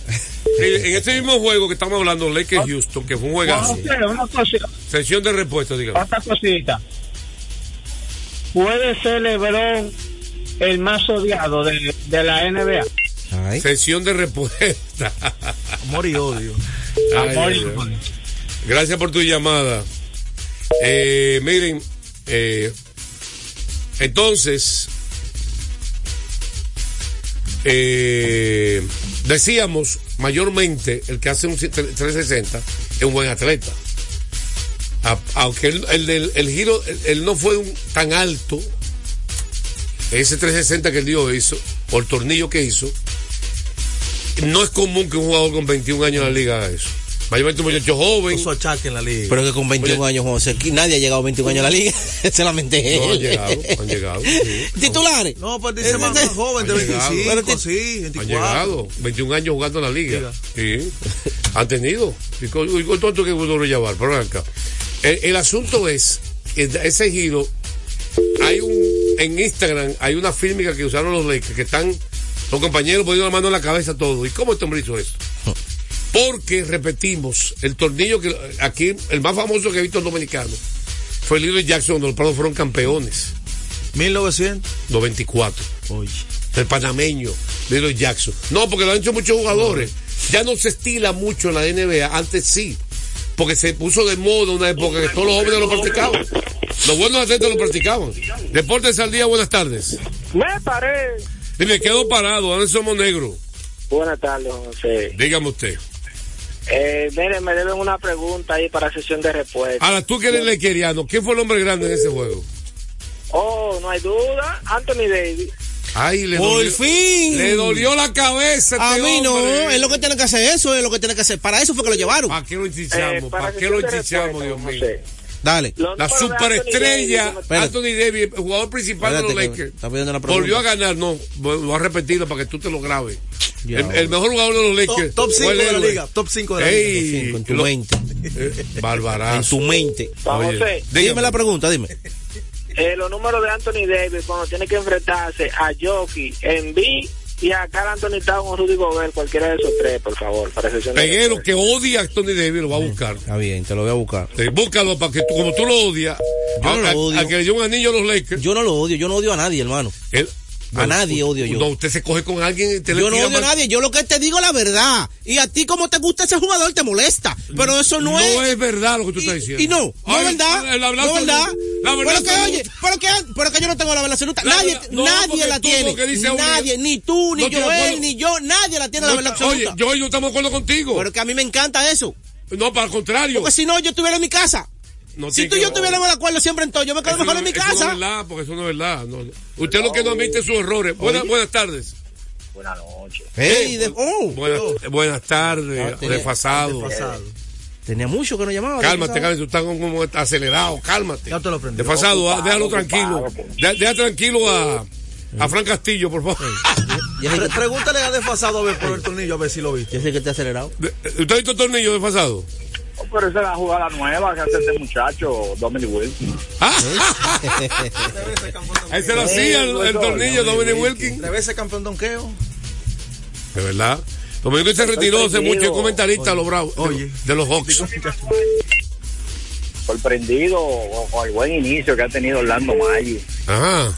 En este mismo juego que estamos hablando, Lakers Houston, que fue un juegazo. Ok, una cosita, Sesión de respuesta, digamos. otra cosita. ¿Puede ser Lebron el más odiado de, de la NBA? ay. Sesión de respuesta. *laughs* Amor y odio. Ay, Amor y odio. Gracias por tu llamada. Eh, miren, eh, entonces, eh, decíamos, mayormente, el que hace un 360 es un buen atleta. Aunque el, giro, no fue tan alto, ese 360 que el dio hizo, o el tornillo que hizo, no es común que un jugador con 21 años en la liga haga eso. Mayormente un muchacho joven. Puso achaque en la liga. Pero que con 21 años, José, aquí nadie ha llegado a 21 años a la liga. *laughs* Solamente No, han él. llegado, han llegado. sí. Titulares. no, pues dice más, más joven, de Ha llegado. 25, sí, Han 24. llegado, 21 años jugando en la liga. Liga. Sí. Han tenido. Y con, y con tanto que pudo llevar. Pero ven acá. El, el asunto es, que ese giro, hay un, en Instagram, hay una fílmica que usaron los Lakers, que están los compañeros poniendo la mano en la cabeza todo. ¿Y cómo este hombre hizo eso? Porque, repetimos, el tornillo que aquí, el más famoso que he visto en dominicano, fue el Little Jackson, donde los Prados fueron campeones. 1900. 94. Oye. el panameño, Little Jackson. No, porque lo han hecho muchos jugadores. Ya no se estila mucho en la NBA, antes sí. Porque se puso de moda una época que todos los jóvenes lo practicaban. Los buenos atletas lo practicaban. Deportes al día, buenas tardes. Me paré. Dime, quedo parado, ¿dónde somos negros? Buenas tardes, José. Dígame usted. Eh, mire, me deben una pregunta ahí para sesión de respuesta. Ahora, tú que eres lequeriano, ¿quién fue el hombre grande en ese juego? Oh, no hay duda. Anthony Davis. Ay, le Por dolió, fin. le dolió la cabeza. A este mí no, es lo que tiene que hacer eso, es lo que tiene que hacer. Para eso fue que lo llevaron. ¿Para qué lo enchichamos? Eh, ¿Para qué lo enchichamos, Dios mío? Dale. Los La superestrella Anthony Davis, Anthony Davis, el jugador principal de los Lakers, volvió a ganar. No, voy a repetirlo para que tú te lo grabes. El, el mejor jugador de los Lakers. Top 5 fue el de la liga. Top 5 de la liga. Ey, En tu lo- mente. eh, *laughs* En tu mente. Vamos, Oye. Dime dígame. la pregunta, dime. eh, los números de Anthony Davis cuando tiene que enfrentarse a Jockey, Embiid y a Carl Anthony Towns o Rudy Gobert, cualquiera de esos tres, por favor, para Peguero que odia a Anthony Davis lo va a buscar. Está bien, te lo voy a buscar. Eh, búscalo para que tú, como tú lo odias, Yo a, no lo a- odio. a que le dio un anillo a los Lakers. Yo no lo odio, yo no odio a nadie, hermano. A nadie odio yo. No, usted se coge con alguien y te le Yo no odio a nadie, yo lo que te digo es la verdad. Y a ti como te gusta ese jugador te molesta. Pero eso no, No es... es verdad lo que tú estás diciendo. y no, no Ay, es verdad. No es verdad. La verdad pero que, absoluta. oye, pero que, pero que yo no tengo la verdad absoluta. La nadie verdad- no, nadie la tiene. es Nadie, ni tú, ni No Joel, ni yo, nadie la tiene la No verdad está- Oye, absoluta. yo y yo estamos de acuerdo contigo. Pero que a mí me encanta eso. no, para el contrario. Porque si no, yo estuviera en mi casa. No si tú y yo estuviéramos de acuerdo siempre en todo, yo me quedo Eso mejor no- en mi eso No casa. es verdad, porque eso no es verdad. no. Usted lo que no admite sus errores. Buenas, buenas tardes. Buenas noches. Ey, de- oh, Buenas, buenas tardes, Ah, tenía- desfasado. Pasado. tenía mucho que no llamaba. Cálmate, cálmate, tú estás como acelerado, cálmate. Ya te lo aprendí. Desfasado, ah, déjalo tranquilo. ocupado. Deja, deja tranquilo a, A Fran Castillo, por favor. Pre- pregúntale a desfasado a ver por el tornillo a ver si lo viste. Yo sé que está acelerado. ¿Usted ha visto el tornillo desfasado? Pero esa es la jugada nueva que hace este muchacho, Dominic Wilson. Ahí *laughs* se lo hacía el, el tornillo, Dominic Wilkins. Tres veces campeón donqueo. De verdad. Dominic se retiró hace mucho, es comentarista de los Bravos, de, de los Hawks. Sorprendido con el buen inicio que ha tenido Orlando Maggi. Ajá.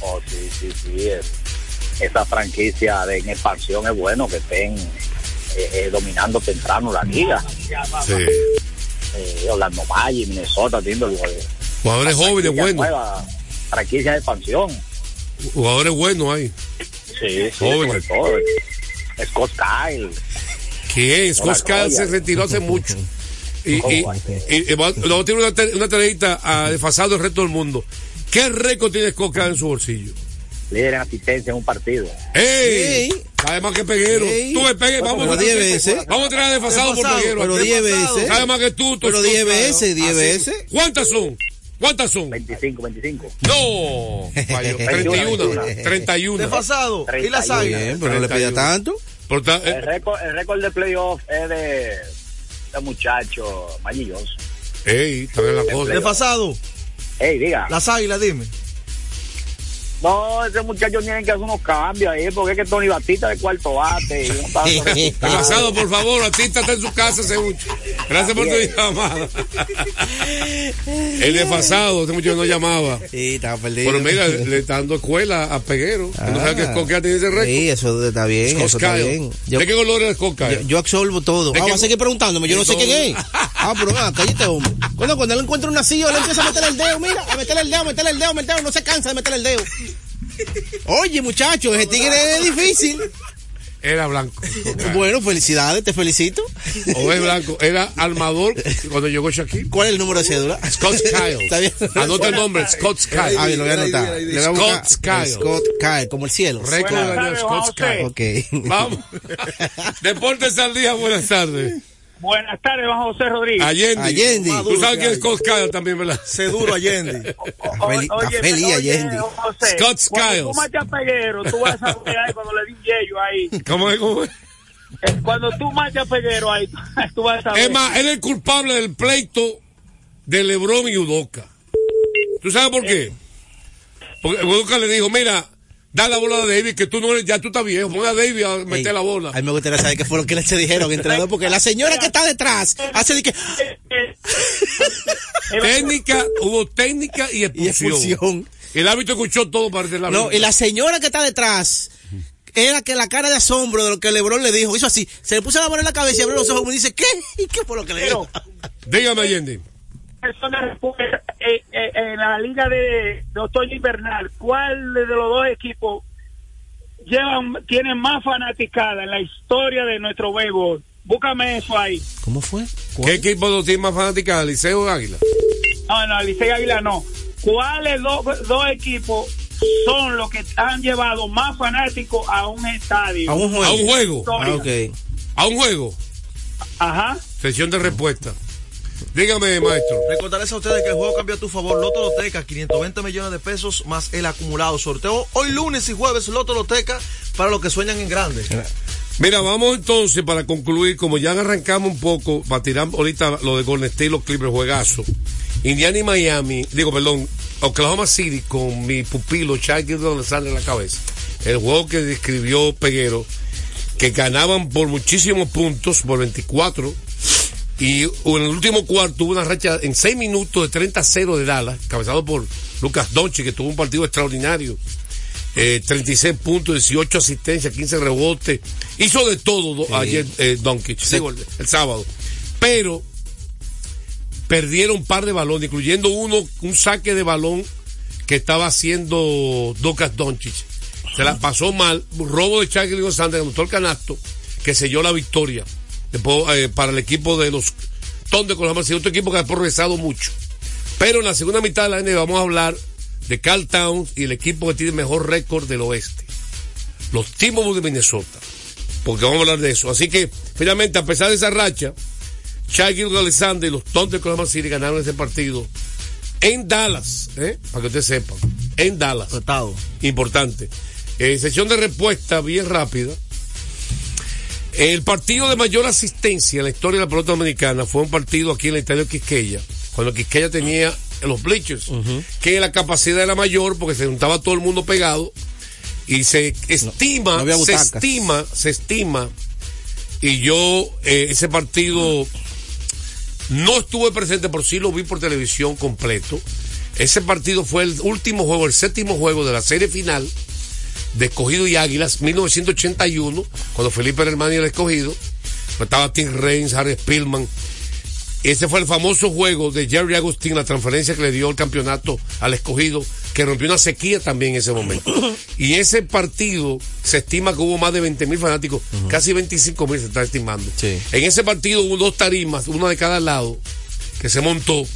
Oh, sí, sí, sí. es- esa franquicia de en expansión es bueno que estén eh, eh, dominando temprano la liga. Sí. Eh, Orlando Maggi, Minnesota, teniendo Jugadores jóvenes, buenos. Franquicia de expansión. Jugadores buenos ahí. Sí, sí, Jóvenes. sobre todo. Scott Kyle. ¿Quién? Scott Kyle se retiró hace mucho. *laughs* Y, y, y- y va- luego tiene una, una tarjeta a desfasado el resto del mundo. ¿Qué récord tiene Scott Kyle en su bolsillo? Líder en asistencia en un partido. ¡Ey! Sabe más que Peguero. Ey. Tú me pegues, vamos Pero a 10 veces. Vamos a tirar desfasado por Peguero. Pero aquí. 10 veces. Sabe más que tú. tú Pero Scott 10 Kyle. veces, 10 Así. veces. ¿Cuántas son? ¿Cuántas son? 25, 25. No. Falló. 31. 31. Desfasado. ¿Y las águilas? bien, pero no le pedía tanto. Ta- El eh, récord, el récord de playoff es de este muchacho, Maggi Johnson. Ey, está bien la cosa. Desfasado. Ey, diga. Las águilas, dime. No, ese muchacho tiene que hacer unos cambios ahí, porque es que Tony Batista de cuarto bate. Y no está *laughs* dando resultados. Desfasado, por favor, Artista está en su casa hace mucho. Gracias por tu llamada. El desfasado, este muchacho no llamaba. Sí, estaba perdido. Pero mira, le está dando escuela a Peguero. que no sabe que Kyle tiene ese récord. Sí, eso está bien, eso está Kyle. bien. Yo, ¿De qué color es yo, yo absorbo todo. ¿De Ah, qué- va a seguir preguntándome, yo no sé ¿De quién es. *laughs* Ah, pero ah, cállate, hombre. Cuando, cuando él encuentra una silla, él empieza a meterle el dedo, mira, a meterle el dedo, a meterle el dedo, a meterle el dedo, no se cansa de meterle el dedo. Oye, muchacho, ese tigre es difícil. Era blanco. Bueno, felicidades, te felicito. O es blanco. Era armador cuando llegó Shaquille. ¿Cuál es el número de cédula? Scott Kyle. Anota el nombre, Scott Kyle. Ah, bien, lo voy a anotar. Le voy a buscar- Scott Kyle. Scott Kyle, como el cielo. Récord de Scott. Kyle. Ok. Vamos. *laughs* Deportes al día, buenas tardes. Buenas tardes, Juan José Rodríguez. Allende. Allende. Tú sabes quién es Scott Kyle también, ¿verdad? Seguro Allende. O- *laughs* Feli- oye, está feliz, oye, Allende. José, Scott cuando Skiles. tú matas a Peguero, tú vas a ver ahí cuando le di un yello ahí. *laughs* ¿Cómo es? ¿Cómo es? Eh, Cuando tú matas a Peguero ahí, *laughs* tú vas a ver. Es más, él es el culpable del pleito de Lebron y Udoca. ¿Tú sabes por qué? Porque Udoca le dijo, mira, da la bola a David, que tú no eres, ya tú estás viejo, pon a David a meter Ey, la bola. A mí me gustaría saber qué fue lo que le se dijeron, entrenador, porque la señora que está detrás hace de que. *laughs* Técnica, hubo técnica y Y expulsión. expulsión. El árbitro escuchó todo para de la No, y la señora que está detrás era que la cara de asombro de lo que Lebron le dijo, hizo así, se le puso la mano en la cabeza y abrió los ojos y me dice, ¿qué? ¿Y qué fue lo que le dijo? Dígame, Allende. Persona respuesta, eh, eh, en la liga de, de otoño invernal, ¿cuál de los dos equipos llevan, tienen más fanaticada en la historia de nuestro béisbol? Búscame eso ahí. ¿Cómo fue? ¿Qué equipo no tiene más fanática? ¿Liceo o Águila? No, no, Licey Águila no. ¿Cuáles dos, dos equipos son los que han llevado más fanáticos a un estadio? A un juego. A un juego. Ah, ok. A un juego. Ajá. Sesión de respuesta. Dígame, maestro. Recordarles a ustedes que el juego cambia a tu favor. Loto Loteca, 520 millones de pesos más el acumulado. Sorteo hoy lunes y jueves Loto Loteca para los que sueñan en grande. Mira, vamos entonces para concluir, como ya arrancamos un poco, para tirar ahorita lo de Golden State, los Clippers, juegazo. Indiana y Miami, digo, perdón, Oklahoma City con mi pupilo Chucky Alexander en la cabeza. El juego que describió Peguero, que ganaban por muchísimos puntos, por 24. Y en el último cuarto hubo una racha en 6 minutos de 30 a 0 de Dallas, cabezado por Lucas Doncic, que tuvo un partido extraordinario. Eh, 36 puntos, 18 asistencias, 15 rebotes. Hizo de todo Sí. ayer eh, digo, el, el sábado. Pero perdieron un par de balones, incluyendo uno, un saque de balón que estaba haciendo Lucas Doncic. Se la pasó mal, robo de Charlie González, anotó el canasto, que selló la victoria después, eh, para el equipo de los Thunder con la otro equipo que ha progresado mucho. Pero en la segunda mitad de la NBA vamos a hablar de Carl Towns y el equipo que tiene el mejor récord del oeste. Los Timberwolves de Minnesota. Porque vamos a hablar de eso. Así que, finalmente, a pesar de esa racha, Shaggy Alexander y los Thunder de Oklahoma City ganaron ese partido en Dallas, ¿eh? para que usted sepa. en Dallas. Importante. Eh, sesión de respuesta bien rápida. El partido de mayor asistencia en la historia de la pelota dominicana fue un partido aquí en el estadio Quisqueya, cuando Quisqueya tenía los bleachers, que la capacidad era mayor porque se juntaba todo el mundo pegado y se estima, no se estima, se estima, y yo eh, ese partido no estuve presente, pero sí lo vi por televisión completo. Ese partido fue el último juego, el séptimo juego de la serie final de Escogido y Águilas, 1981, cuando Felipe era el escogido. Estaba Tim Reigns, Harry Spillman. Ese fue el famoso juego de Jerry Agustín, la transferencia que le dio el campeonato al escogido, que rompió una sequía también en ese momento. *coughs* Y ese partido se estima que hubo más de 20 mil fanáticos, casi 25 mil se está estimando. En ese partido hubo dos tarimas, una de cada lado, que se montó,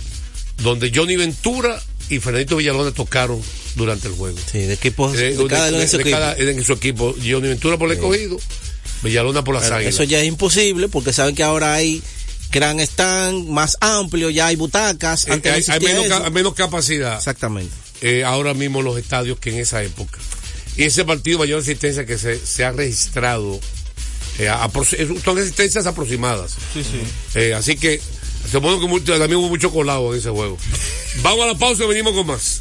donde Johnny Ventura y Fernandito Villalona tocaron durante el juego. Sí, de equipos Eh, de cada de de su equipo. cada- en su equipo. Johnny Ventura por el escogido, Villalona por las Pero águilas. Eso ya es imposible porque saben que ahora hay gran stand más amplio, ya hay butacas. Eh, Antes no hay, menos, eso. ca- menos capacidad. Exactamente. eh, ahora mismo los estadios que en esa época. Y ese partido mayor asistencia que se, se ha registrado, eh, son asistencias aproximadas. Sí, sí. Eh, así que supongo que mucho- también hubo mucho colado en ese juego. Vamos a la pausa y venimos con más.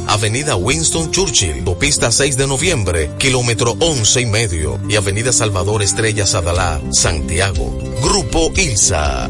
Avenida Winston Churchill, Autopista 6 de Noviembre, kilómetro 11 y medio, y Avenida Salvador Estrella Sadalá, Santiago. Grupo ILSA.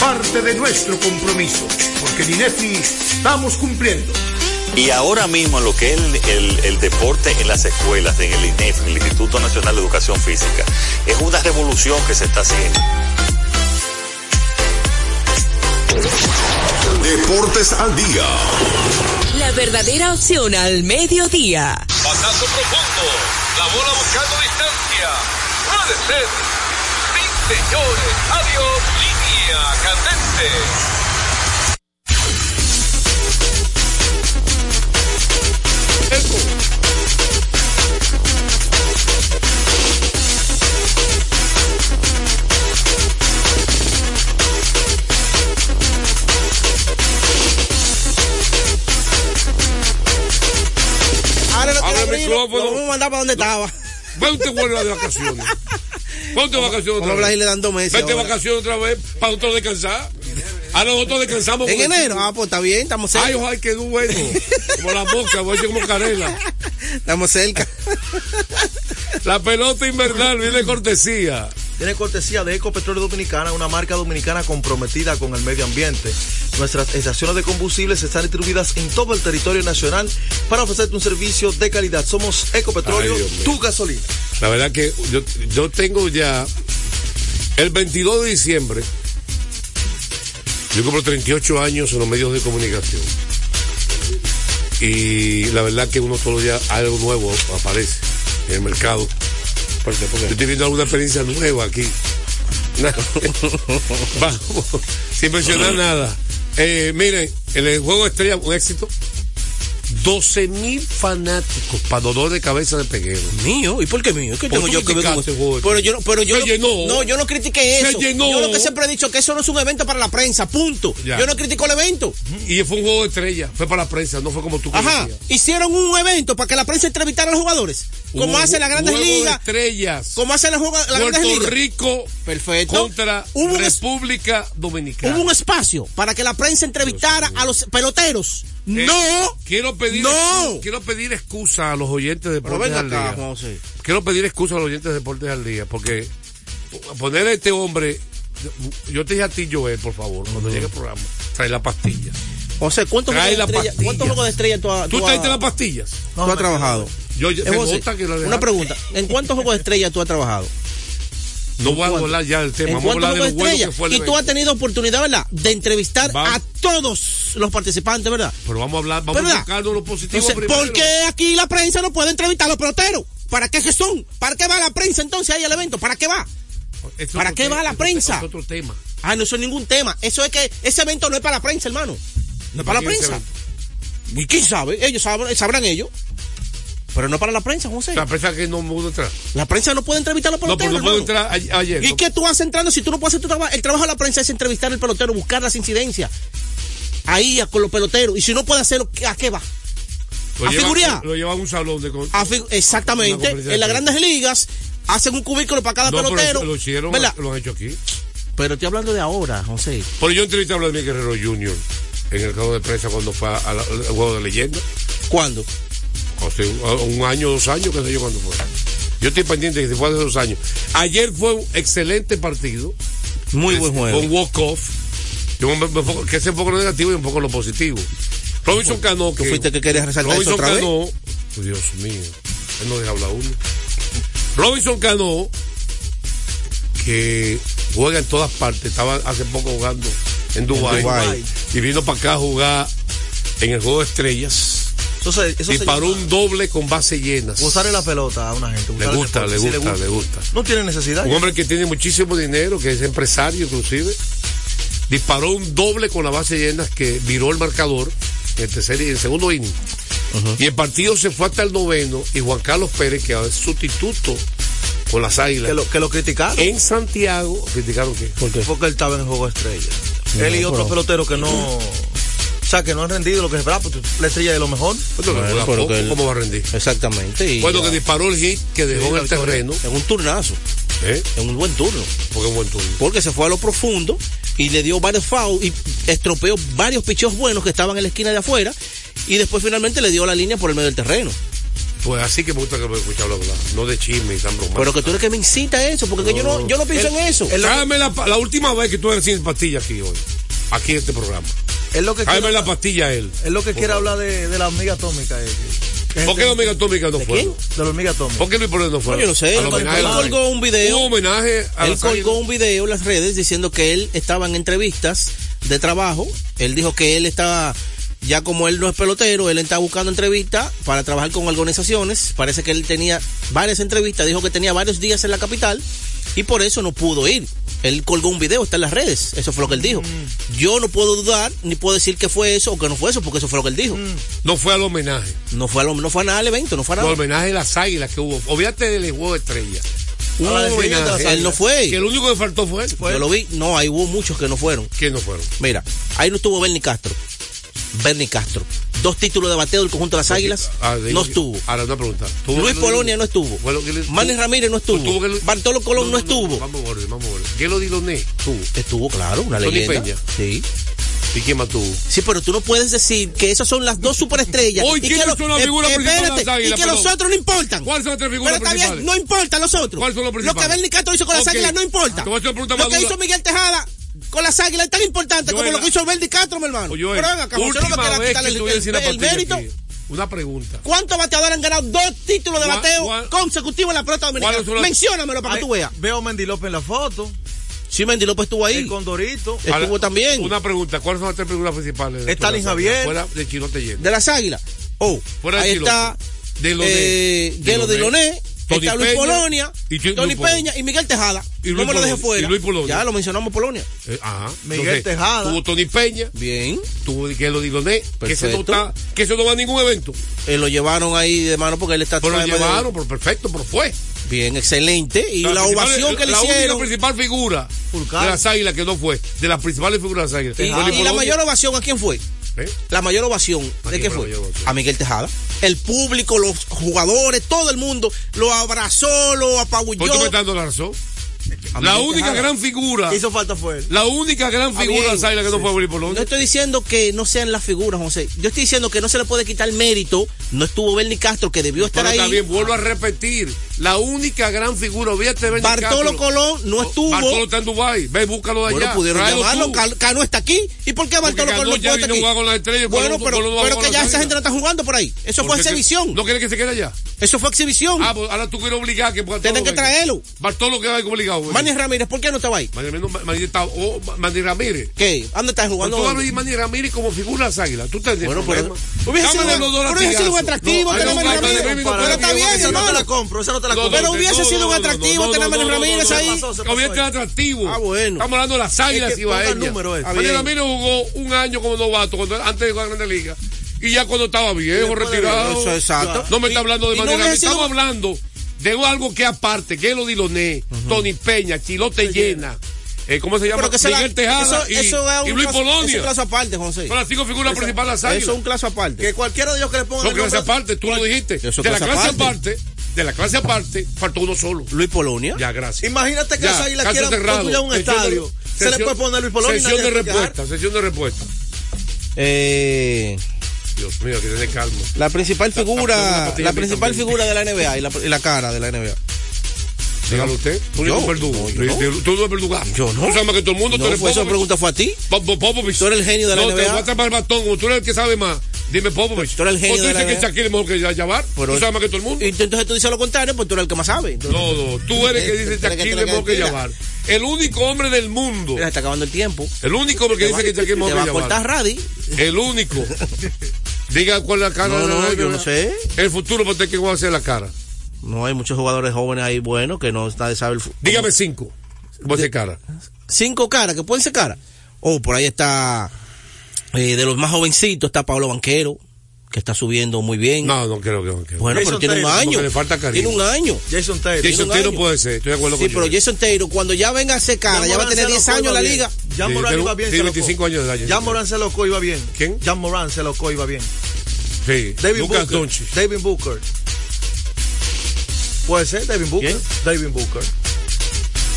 parte de nuestro compromiso, porque en INEFI estamos cumpliendo. Y ahora mismo lo que es el, el- el deporte en las escuelas, en el INEF, el Instituto Nacional de Educación Física, es una revolución que se está haciendo. Deportes al día. La verdadera opción al mediodía. Batazo profundo. La bola buscando distancia. Puede ser. Sí, señores. Adiós. Línea candente. Ahora no tiene micrófono. lo vamos a mandar para donde estaba. Vente vuelve de vacaciones. *laughs* Ponte vacaciones a otra vez. dando meses Vete de ahora. vacaciones otra vez para nosotros descansar. Ahora nosotros descansamos. En enero, ah, pues está bien, estamos cerca. Ay, ojalá que bueno. Como la mosca, voy a decir como canela. Estamos cerca. La pelota invernal viene cortesía. Tiene cortesía de Ecopetróleo Dominicana, una marca dominicana comprometida con el medio ambiente. Nuestras estaciones de combustibles están distribuidas en todo el territorio nacional para ofrecerte un servicio de calidad. Somos Ecopetróleo, Ay, tu gasolina. La verdad que yo, yo tengo ya el 22 de diciembre. Yo cumplo 38 años en los medios de comunicación. Y la verdad que uno todos los días algo nuevo aparece en el mercado. Yo estoy viendo alguna experiencia nueva aquí. *laughs* Vamos, sin mencionar nada. Eh, miren, el juego estrella, un éxito. 12 mil fanáticos para dolor de cabeza de peguero. Mío, ¿y por qué mío? ¿Qué tengo yo que ver con eso? Jorge. Pero yo, pero yo Se no, llenó. no, yo no critiqué Se eso. llenó. Yo lo que siempre he dicho que eso no es un evento para la prensa, punto. Ya. Yo no critico el evento. Y fue un juego de estrella, fue para la prensa, no fue como tú Ajá, decías. hicieron un evento para que la prensa entrevistara a los jugadores, como Hubo hace la Grandes juego de Ligas, estrellas. como hace la, Grandes Puerto Ligas. Rico Perfecto. contra Hubo es- República Dominicana. hubo un espacio para que la prensa entrevistara a los peloteros. Eh, no. Quiero pedir, No. quiero pedir excusa a los oyentes de Pero Deportes al Día. José. Quiero pedir excusa a los oyentes de Deportes al Día, porque poner a este hombre, yo te dije a ti, Joel, por favor, cuando llegue el programa, trae la pastilla. O sea, ¿cuántos Trae juegos de la estrella. ¿cuántos juegos de estrella tú has ¿Tú tú traiste las pastillas? tú has trabajado? Yo, Eh, José, nota que lo una pregunta, ¿en cuántos juegos de estrella tú has trabajado? No voy a hablar ya del tema, ¿En vamos a hablar de juegos lo de bueno estrella? que fue el Y tú has tenido oportunidad, ¿verdad? De entrevistar a todos los participantes, ¿verdad? Pero vamos a hablar, vamos a ¿Verdad? buscar lo positivo Entonces, primero. ¿por qué aquí la prensa no puede entrevistar a los peloteros? ¿Para qué son? ¿Para qué va la prensa entonces ahí al evento? ¿Para qué va? ¿Para qué tema, va la prensa? Es otro tema. Ah, no, eso es ningún tema. Eso es que ese evento no es para la prensa, hermano. No es para la prensa. ¿Y quién sabe? Ellos sabrán, sabrán ellos. Pero no para la prensa, José. La prensa que no pudo entrar. La prensa no puede entrevistar a los No, peloteros. no puedo hermano. entrar ayer. ¿Y no- qué tú haces entrando si tú no puedes hacer tu trabajo? El trabajo de la prensa es entrevistar al pelotero, buscar las incidencias. Ahí con los peloteros. Y si no puede hacerlo, ¿a qué va? Lo a figurear. Lo lleva a un salón de. A exactamente. En las de grandes ligas hacen un cubículo para cada No, pero pelotero. lo hicieron, ¿verdad? lo han hecho aquí. Pero estoy hablando de ahora, José. Pero yo entrevisté a Vladimir Guerrero Jr. en el cargo de prensa cuando fue al juego de leyenda. ¿Cuándo? Un, un año, dos años, qué sé yo cuándo fue. Yo estoy pendiente que se fue hace dos años. Ayer fue un excelente partido. Muy buen juego. Con walk-off. Que es un poco lo negativo y un poco lo positivo. Robinson Cano. Tú fuiste que querías resaltar eso Robinson otra vez. Cano. oh, Dios mío. Él no deja hablar uno. Robinson Cano. Que juega en todas partes. Estaba hace poco jugando en. Dubái. Y vino para acá a jugar en el juego de estrellas. Eso se, eso se Disparó un doble con base llenas. Usarle la pelota a una gente. Le usar el gusta, le gusta, le gusta. No tiene necesidad. Un hombre que tiene muchísimo dinero, que es empresario inclusive, disparó un doble con la base llenas que viró el marcador en el tercer y en el segundo inning. Y el partido se fue hasta el noveno y Juan Carlos Pérez, que es sustituto con las águilas. Que lo, que lo criticaron. En Santiago, criticaron que. Porque él estaba en el juego estrella. No, él y otros pero- peloteros que no. O sea, que no han rendido lo que se esperaba. porque La estrella de lo mejor. Bueno, pero que él- ¿Cómo va a rendir? Exactamente. y Bueno, ya. que disparó el hit que dejó Sí, en el terreno. En un turnazo. ¿Eh? En un buen turno. Porque es un buen turno. Porque se fue a lo profundo y le dio varios fouls y estropeó varios picheos buenos que estaban en la esquina de afuera. Y después finalmente le dio la línea por el medio del terreno. Pues así que me gusta que lo escuchado hablar. No de chisme y tan broma. Pero que tú eres que me incita a eso, porque que yo no, yo no pienso en eso. Tráeme la, última vez que tú eres sin pastilla aquí hoy. Aquí en este programa. Es lo que quiere, la pastilla él. es lo que quiere favor. hablar de, de la hormiga atómica. eh, que- que ¿Por qué la hormiga atómica no ¿De fue? quién? De la hormiga atómica. ¿Por qué Luis Pérez no fue? No, yo no sé. Él colgó un video. Un homenaje a Él colgó un video en las redes diciendo que él estaba en entrevistas de trabajo. Él dijo que él estaba, ya como él no es pelotero, él estaba buscando entrevistas para trabajar con organizaciones. Parece que él tenía varias entrevistas, dijo que tenía varios días en la capital y por eso no pudo ir. Él colgó un video, está en las redes. Eso fue lo que él dijo. Yo no puedo dudar ni puedo decir que fue eso o que no fue eso, porque eso fue lo que él dijo. No fue al homenaje. No fue a, lo- no fue a nada al evento, no fue a El nada. homenaje a las águilas que hubo. Olvídate del juego de estrellas de. Él no fue. Que el único que faltó fue él. Yo lo vi. No, ahí hubo muchos que no fueron. ¿Quién no fueron? Mira, ahí no estuvo Bernie Castro. Bernie Castro. Dos títulos de bateo del conjunto de las Águilas. Ah, no estuvo. Ahora una pregunta. ¿Tuvo Luis Polonia no estuvo. Le- Manny Ramírez no estuvo. Bartolo Colón no, estuvo. Vamos a ver, vamos a ver. ¿Quién lo Diloné? Estuvo. Estuvo, claro, una Tony leyenda. Peña. Sí. ¿Y quién más tuvo? Sí, pero tú no puedes decir que esas son las dos superestrellas. *laughs* Hoy, y ¿quiénes que lo- son las eh, figuras principales de espérate, las Águilas, Y que los otros no importan. ¿Cuáles son las tres figuras Pero está bien, principales? no importan los otros. ¿Cuáles son los Lo que principales? Bernie Castro hizo con las águilas no importa. Te voy a hacer una pregunta Lo que hizo Miguel Tejada con las águilas es tan importante como lo que hizo Bernie Castro, mi hermano. Oye, Pero venga, acá, usted no me quiera el, tú voy a el- mérito. aquí. Una pregunta. ¿Cuántos bateadores han ganado dos títulos de bateo consecutivos en la pelota ¿Cuáles dominicana? las- Menciónamelo para que tú veas. Veo a Mendy López en la foto. Sí, Mendy López estuvo ahí. El Condorito. Estuvo Ahora, también. Una pregunta. ¿Cuáles son las tres figuras principales? de Stalin? Javier. Fuera de Chirote Lleno. De las águilas. Oh, Fuera de ahí Chilote. está Diloné. eh, Gelo Diloné. Tony está Luis Peña Polonia, y Tony. Peña y Miguel Tejada. Y Luis no me lo dejé Polonia, fuera. y Luis Polonia. Ya lo mencionamos Polonia. Eh, ajá. Miguel Entonces, Tejada. Tuvo Tony Peña. Bien. Tuvo que lo Diloné. Que se no está, que se no va a ningún evento. Eh, lo llevaron ahí de mano porque él está Pero lo llevaron, por perfecto, pero fue. Bien, excelente. Y la, ovación que le la hicieron. única principal figura de las águilas que no fue, de las principales figuras de las águilas. Y, la mayor ovación, ¿a quién fue? ¿Eh? La mayor ovación, ¿de qué fue? A Miguel Tejada. El público, los jugadores, todo el mundo lo abrazó, lo apabulló. ¿Por qué me estás dando la razón? La única gran figura. Hizo falta fue él. La única gran figura de que no fue. No estoy diciendo que no sean las figuras, José. Yo estoy diciendo que no se le puede quitar mérito. No estuvo Bernie Castro, que debió estar Pero está ahí. bien, vuelvo a repetir. La única gran figura, olvídate de Bernie Bartolo Castro. Colón no estuvo. Bartolo está en Dubái. Ve, búscalo de Bueno, allá. pudieron Tráelo llamarlo. tú. Cano está aquí. ¿Y por qué Bartolo Colón no vino aquí? jugar con la estrella, Bueno, Colón- pero, Colón que ya esa gente no está jugando por ahí. Eso fue exhibición. ¿No quiere que se quede allá? Eso fue exhibición. Ah, pues ahora tú quieres obligar que Tienen que traerlo. Bartolo que va obligado. Güey. Manny Ramírez, ¿por qué no estaba ahí? Manny Ramírez, no, Manny está- oh, Manny Ramírez. ¿Qué? ¿Dónde estás jugando? tú a ver Manny Ramírez como figura de las águilas. Tú te Bueno, pero- Hubiese sido- un atractivo No, tener a Manny Ramírez. Pero está bien. Esa no te la compro, esa no te la compro. Pero hubiese sido un atractivo tener a Manny Ramírez ahí. Hubiese atractivo. Ah, bueno. Estamos hablando de las águilas y eh. Manny. Ramírez jugó un año como novato cuando, antes de jugar en Grande Liga. Y ya cuando estaba viejo, de retirado. Eso, exacto. No me está hablando de Y no Estamos hablando de algo que aparte, que es lo Diloné, Tony Peña, Chilote Llena. eh, ¿Cómo se llama? Se la- Miguel Tejada eso, y, eso es un y Luis caso- Es un caso aparte, José. Son las cinco figuras principales de las. Eso es un caso aparte. Que cualquiera de ellos que le pongan No, el clase aparte, tú lo dijiste. Eso de la clase clase aparte. de la clase aparte, faltó uno solo. Luis Polonia. Ya, gracias. Imagínate que caso quieran cerrado. construir un Sesión de- estadio. Se le puede poner Luis Polonia Sesión de respuesta, sesión de respuesta. Eh, Dios mío, que tiene calma. la principal figura, la a mí principal figura de la NBA y la, y la cara de la NBA. Dígalo usted. Tú Yo, verdugo. no, yo no. Tú- Tú no eres verdugo. Yo no. Tú sabes que todo el mundo. tú No, eres fue esa Popovich. pregunta fue a ti. Po- Po- Popovich. Tú eres el genio de la no, te NBA. voy a tapar el. Como tú eres el que sabe más. Dime Popovich. Tú eres el genio tú de la dices que NBA. Shaquille es mejor que Jabbar. Tú sabes más que todo el mundo. Y entonces tú dices lo contrario, pues tú eres el que más sabe. No, no. Tú eres que dice Shaquille es mejor que que- Jabbar. El único hombre del mundo. Mira, está acabando el tiempo. El único hombre que Te va- dice que Shaquille te va a cortar. Radi. El único. *laughs* Diga cuál es la cara No, de la no, yo no sé. El futuro para usted que va a hacer la cara. No hay muchos jugadores jóvenes ahí buenos que no nadie sabe el fu- Dígame cinco. ¿Cómo hace cara? cinco caras que pueden ser caras. Oh, por ahí está eh, de los más jovencitos está Pablo Banquero que está subiendo muy bien. No, no creo que. que- bueno, pero Jason tiene un Taylor, año. porque le falta carisma. Tiene un año. Jason Taylor. Tiene Jason un Taylor año. puede ser. Estoy de acuerdo Sí, con pero Joel. Jason Taylor cuando ya venga a ser cara, ya va a tener 10 años en la liga. Ya Sí, Morán tiene- iba bien. tiene se locó. 25 años de edad, Ya Morán se locó, iba bien. ¿Quién? Jan Morán se locó, iba bien. Sí. David Lucas Booker. Doncic. David Booker. Puede ser David Booker. ¿Quién? David Booker.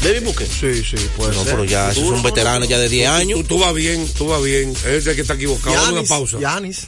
David Booker. Sí, sí, puede No, ser. pero ya esos Tú, son no, veteranos no, ya de 10 Tú, años. tú vas bien, tú vas bien. Es el que está equivocado. Dame una pausa. Giannis.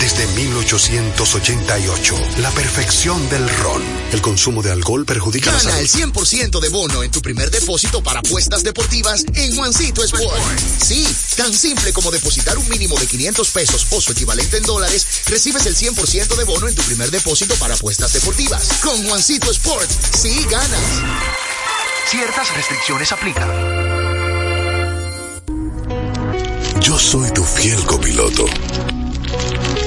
desde 1888, la perfección del ron. El consumo de alcohol perjudica la Gana salud. el 100% de bono en tu primer depósito para apuestas deportivas en Juancito Sport. Sí, tan simple como depositar un mínimo de 500 pesos o su equivalente en dólares, recibes el 100% de bono en tu primer depósito para apuestas deportivas. Con Juancito Sport, sí ganas. Ciertas restricciones aplican. Yo soy tu fiel copiloto.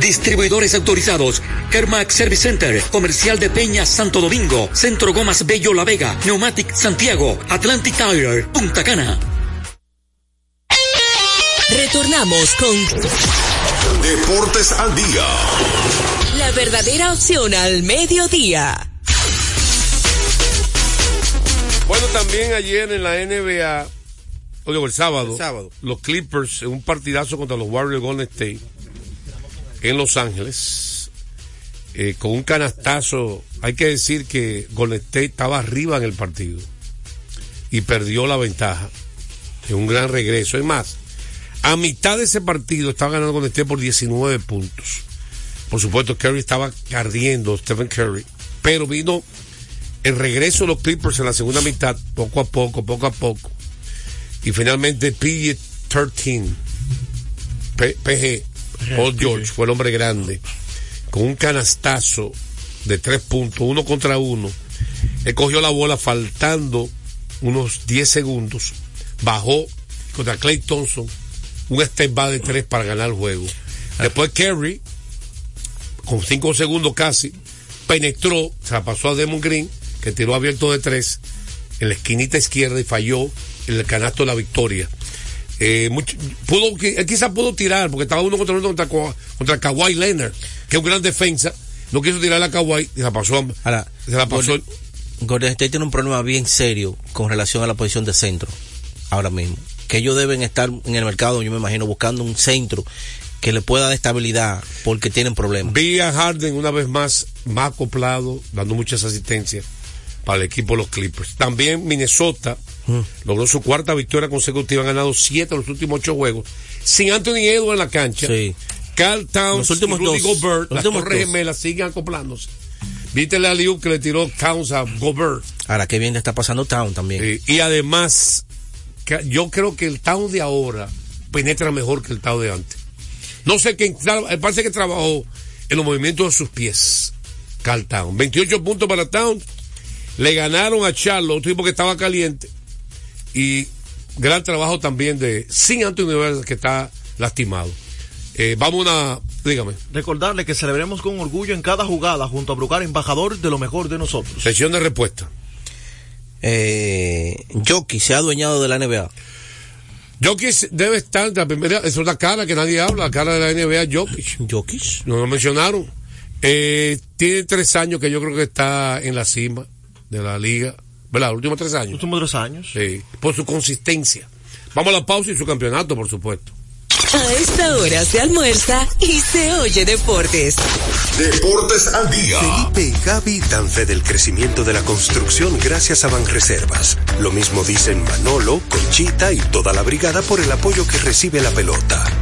Distribuidores autorizados. Kermac Service Center, Comercial de Peña Santo Domingo, Centro Gomas Bello La Vega, Neumatic Santiago, Atlantic Tire, Punta Cana. Retornamos con Deportes al día. la verdadera opción al mediodía. Bueno, también ayer en la NBA, o digo, el sábado, El sábado. los Clippers en un partidazo contra los Warriors Golden State en Los Ángeles, eh, con un canastazo. Hay que decir que Golden State estaba arriba en el partido y perdió la ventaja en un gran regreso. Es más, a mitad de ese partido estaba ganando Golden State por 19 puntos. Por supuesto, Curry estaba ardiendo, Stephen Curry, pero vino el regreso de los Clippers en la segunda mitad, poco a poco, poco a poco. Y finalmente PG-13, P- PG, Paul George, fue el hombre grande, con un canastazo de tres puntos, uno contra uno. Él cogió la bola faltando unos 10 segundos, bajó contra Clay Thompson, un step back de tres para ganar el juego. Después Kerry, con cinco segundos casi, penetró, se la pasó a Demon Green, que tiró abierto de tres en la esquinita izquierda y falló en el canasto de la victoria. Eh, mucho- pudo, él quizás pudo tirar, porque estaba uno contra uno contra, contra Kawhi Leonard, que es un gran defensa. No quiso tirar a Kawhi y se la pasó. a- se la pasó. Golden, Golden State tiene un problema bien serio con relación a la posición de centro ahora mismo. Que ellos deben estar en el mercado, yo me imagino, buscando un centro que le pueda dar estabilidad porque tienen problemas. Vi a Harden una vez más, más acoplado, dando muchas asistencias para el equipo de los Clippers. También Minnesota logró su cuarta victoria consecutiva, han ganado siete de los últimos ocho juegos, sin Anthony Edwards en la cancha. Carl Towns Los últimos y Rudy dos. Gobert, Los las últimos torres dos. gemelas siguen acoplándose. Viste la Liu que le tiró Towns a Gobert. Ahora, qué bien le está pasando Town también. Sí, y además, yo creo que el Town de ahora penetra mejor que el Town de antes. No sé quién, me parece que trabajó en los movimientos de sus pies. Carl Town. 28 puntos para Town. Le ganaron a Charlo, un tipo que estaba caliente. Y gran trabajo también de sin Anthony Davis, que está lastimado. Eh, vamos a una, dígame, Recordarle que celebremos con orgullo en cada jugada junto a Brucar, embajador de lo mejor de nosotros. sesión de respuesta. Eh, Jockey se ha adueñado de la NBA. Jokic debe estar, la primera, es una cara que nadie habla, la cara de la NBA, Jokic. Jokic. No lo mencionaron. Eh, tiene tres años que yo creo que está en la cima de la liga. ¿Verdad? Los últimos tres años. últimos tres años. Sí. Por su consistencia. Vamos a la pausa y su campeonato, por supuesto. A esta hora se almuerza y se oye deportes. Deportes al día. Felipe y Gaby dan fe del crecimiento de la construcción gracias a Banreservas. Lo mismo dicen Manolo, Conchita y toda la brigada por el apoyo que recibe la pelota.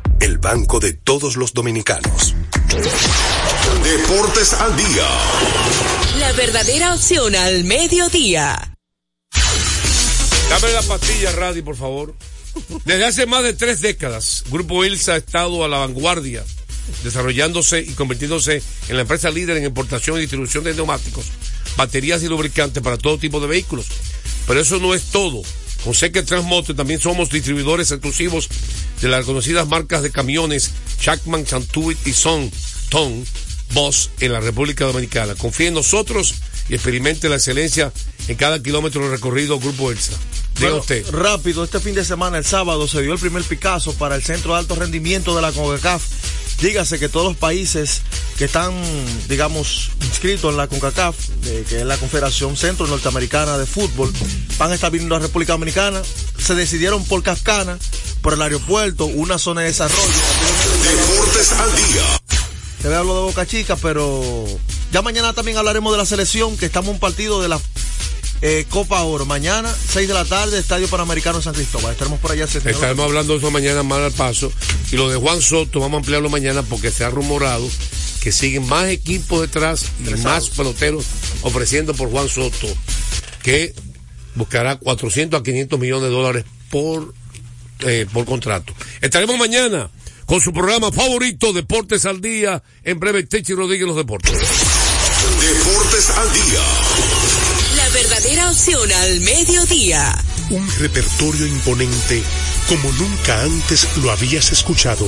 el banco de todos los dominicanos. Deportes al día. La verdadera opción al mediodía. Dame la pastilla, Radi, por favor. Desde hace más de tres décadas, Grupo Ilsa ha estado a la vanguardia, desarrollándose y convirtiéndose en la empresa líder en importación y distribución de neumáticos, baterías y lubricantes para todo tipo de vehículos. Pero eso no es todo. Con Seque Transmoto también somos distribuidores exclusivos de las conocidas marcas de camiones Chapman, Santuit y Son, Ton, Boss en la República Dominicana. Confíe en nosotros y experimente la excelencia en cada kilómetro recorrido Grupo Elsa. Bueno, usted. Rápido, este fin de semana, el sábado, se dio el primer Picasso para el Centro de Alto Rendimiento de la CONCACAF. Dígase que todos los países que están, digamos, inscritos en la CONCACAF, eh, que es la Confederación Centro Norteamericana de Fútbol, van a estar viniendo a la República Dominicana. Se decidieron por Cascana, por el aeropuerto, una zona de desarrollo. Deportes al día. Te voy a hablar de Boca Chica, pero ya mañana también hablaremos de la selección, que estamos en un partido de la eh, Copa Oro. Mañana, 6 de la tarde, Estadio Panamericano en San Cristóbal. Estaremos por allá. Estaremos hablando de eso mañana más al paso. Y lo de Juan Soto, vamos a ampliarlo mañana porque se ha rumorado que siguen más equipos detrás y más peloteros ofreciendo por Juan Soto, que buscará 400 a 500 millones de dólares por, eh, por contrato. Estaremos mañana con su programa favorito, Deportes al Día. En breve, Techi Rodríguez, los deportes. Deportes al día. Verdadera opción al mediodía. Un repertorio imponente como nunca antes lo habías escuchado.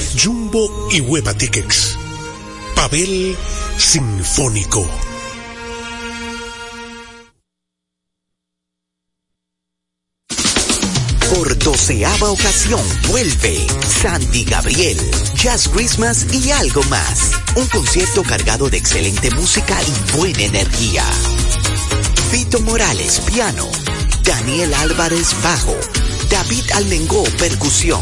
Jumbo y Hueva Tickets. Pavel Sinfónico. Por doceava ocasión vuelve Sandy Gabriel, Jazz Christmas y algo más. Un concierto cargado de excelente música y buena energía. Vito Morales, piano. Daniel Álvarez, bajo. David Almengó, percusión.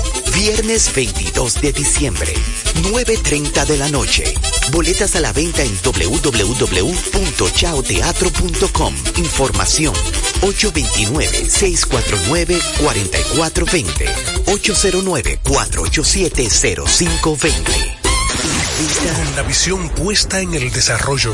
Viernes 22 de diciembre, 9.30 de la noche. Boletas a la venta en www.chaoteatro.com. Información 829-649-4420. 809-487-0520. Con la visión puesta en el desarrollo,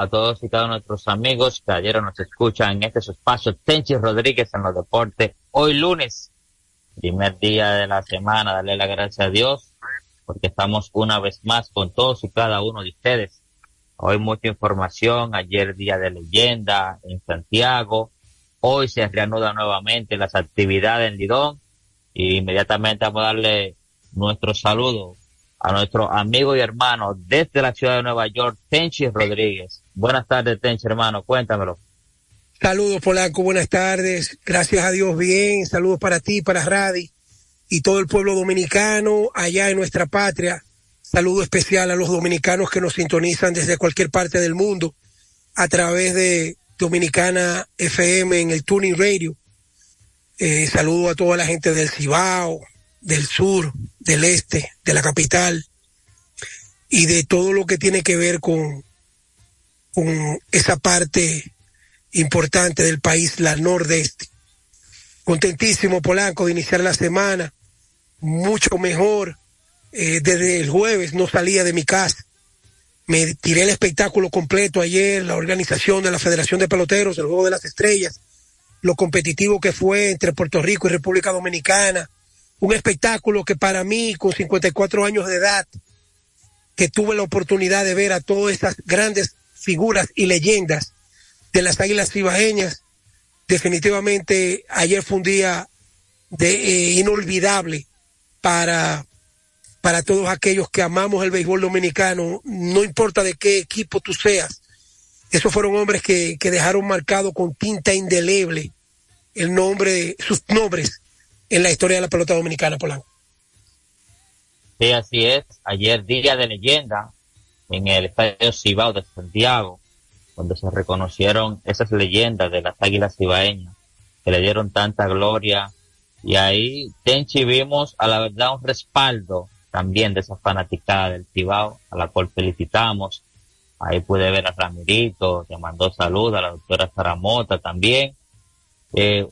a todos y cada uno de nuestros amigos que ayer nos escuchan en este espacio Tenchi Rodríguez en los deportes. Hoy lunes, primer día de la semana, darle la gracia a Dios porque estamos una vez más con todos y cada uno de ustedes. Hoy mucha información, ayer día de leyenda en Santiago, hoy se reanudan nuevamente las actividades en Lidón y inmediatamente vamos a darle nuestro saludo a nuestro amigo y hermano desde la ciudad de Nueva York, Tenchi Rodríguez. Buenas tardes, Tenchi, hermano, cuéntamelo. Saludos, Polanco, buenas tardes. Gracias a Dios, bien. Saludos para ti, para Radi y todo el pueblo dominicano allá en nuestra patria. Saludo especial a los dominicanos que nos sintonizan desde cualquier parte del mundo a través de Dominicana FM en el Tuning Radio. Eh, saludo a toda la gente del Cibao, del sur, del este, de la capital y de todo lo que tiene que ver con, con esa parte importante del país, la nordeste. Contentísimo, Polanco, de iniciar la semana, mucho mejor. Eh, desde el jueves no salía de mi casa. Me tiré el espectáculo completo ayer, la organización de la Federación de Peloteros, el Juego de las Estrellas, lo competitivo que fue entre Puerto Rico y República Dominicana, un espectáculo que para mí, con 54 años de edad, que tuve la oportunidad de ver a todas estas grandes figuras y leyendas de las águilas cibaeñas, definitivamente ayer fue un día de, eh, inolvidable para, para todos aquellos que amamos el béisbol dominicano, no importa de qué equipo tú seas. Esos fueron hombres que, que dejaron marcado con tinta indeleble el nombre, sus nombres en la historia de la pelota dominicana, Polanco. Sí, así es. Ayer día de leyenda en el Estadio Cibao de Santiago, donde se reconocieron esas leyendas de las águilas cibaeñas que le dieron tanta gloria. Y ahí, Tenchi, vimos a la verdad un respaldo también de esa fanaticada del Cibao, a la cual felicitamos. Ahí pude ver a Ramirito, que mandó salud, a la doctora Zaramota también. Eh,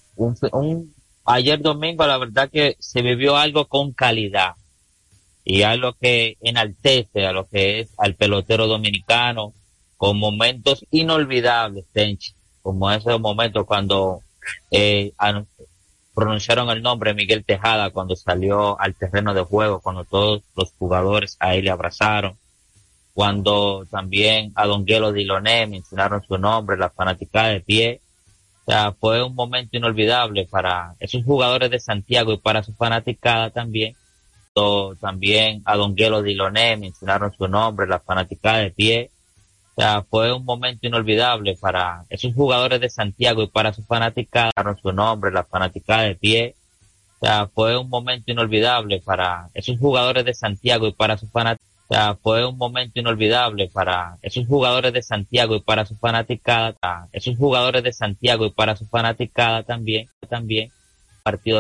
ayer domingo la verdad que se vivió algo con calidad y algo que enaltece a lo que es al pelotero dominicano con momentos inolvidables, Tenchi, como esos momentos cuando eh, pronunciaron el nombre Miguel Tejada cuando salió al terreno de juego, cuando todos los jugadores ahí le abrazaron, cuando también a Don Guelo Diloné mencionaron su nombre, la fanática de pie. O sea, fue un momento inolvidable para esos jugadores de Santiago y para su fanaticada también. También a Don Guelo Diloné mencionaron su nombre, la fanática de pie. O sea, fue un momento inolvidable para esos jugadores de Santiago y para su fanaticada, su nombre, la fanática de pie. O sea, fue un momento inolvidable para esos jugadores de Santiago y para su fanaticada. O sea, fue un momento inolvidable para esos jugadores de Santiago y para su fanaticada, esos jugadores de Santiago y para su fanaticada también, también, partido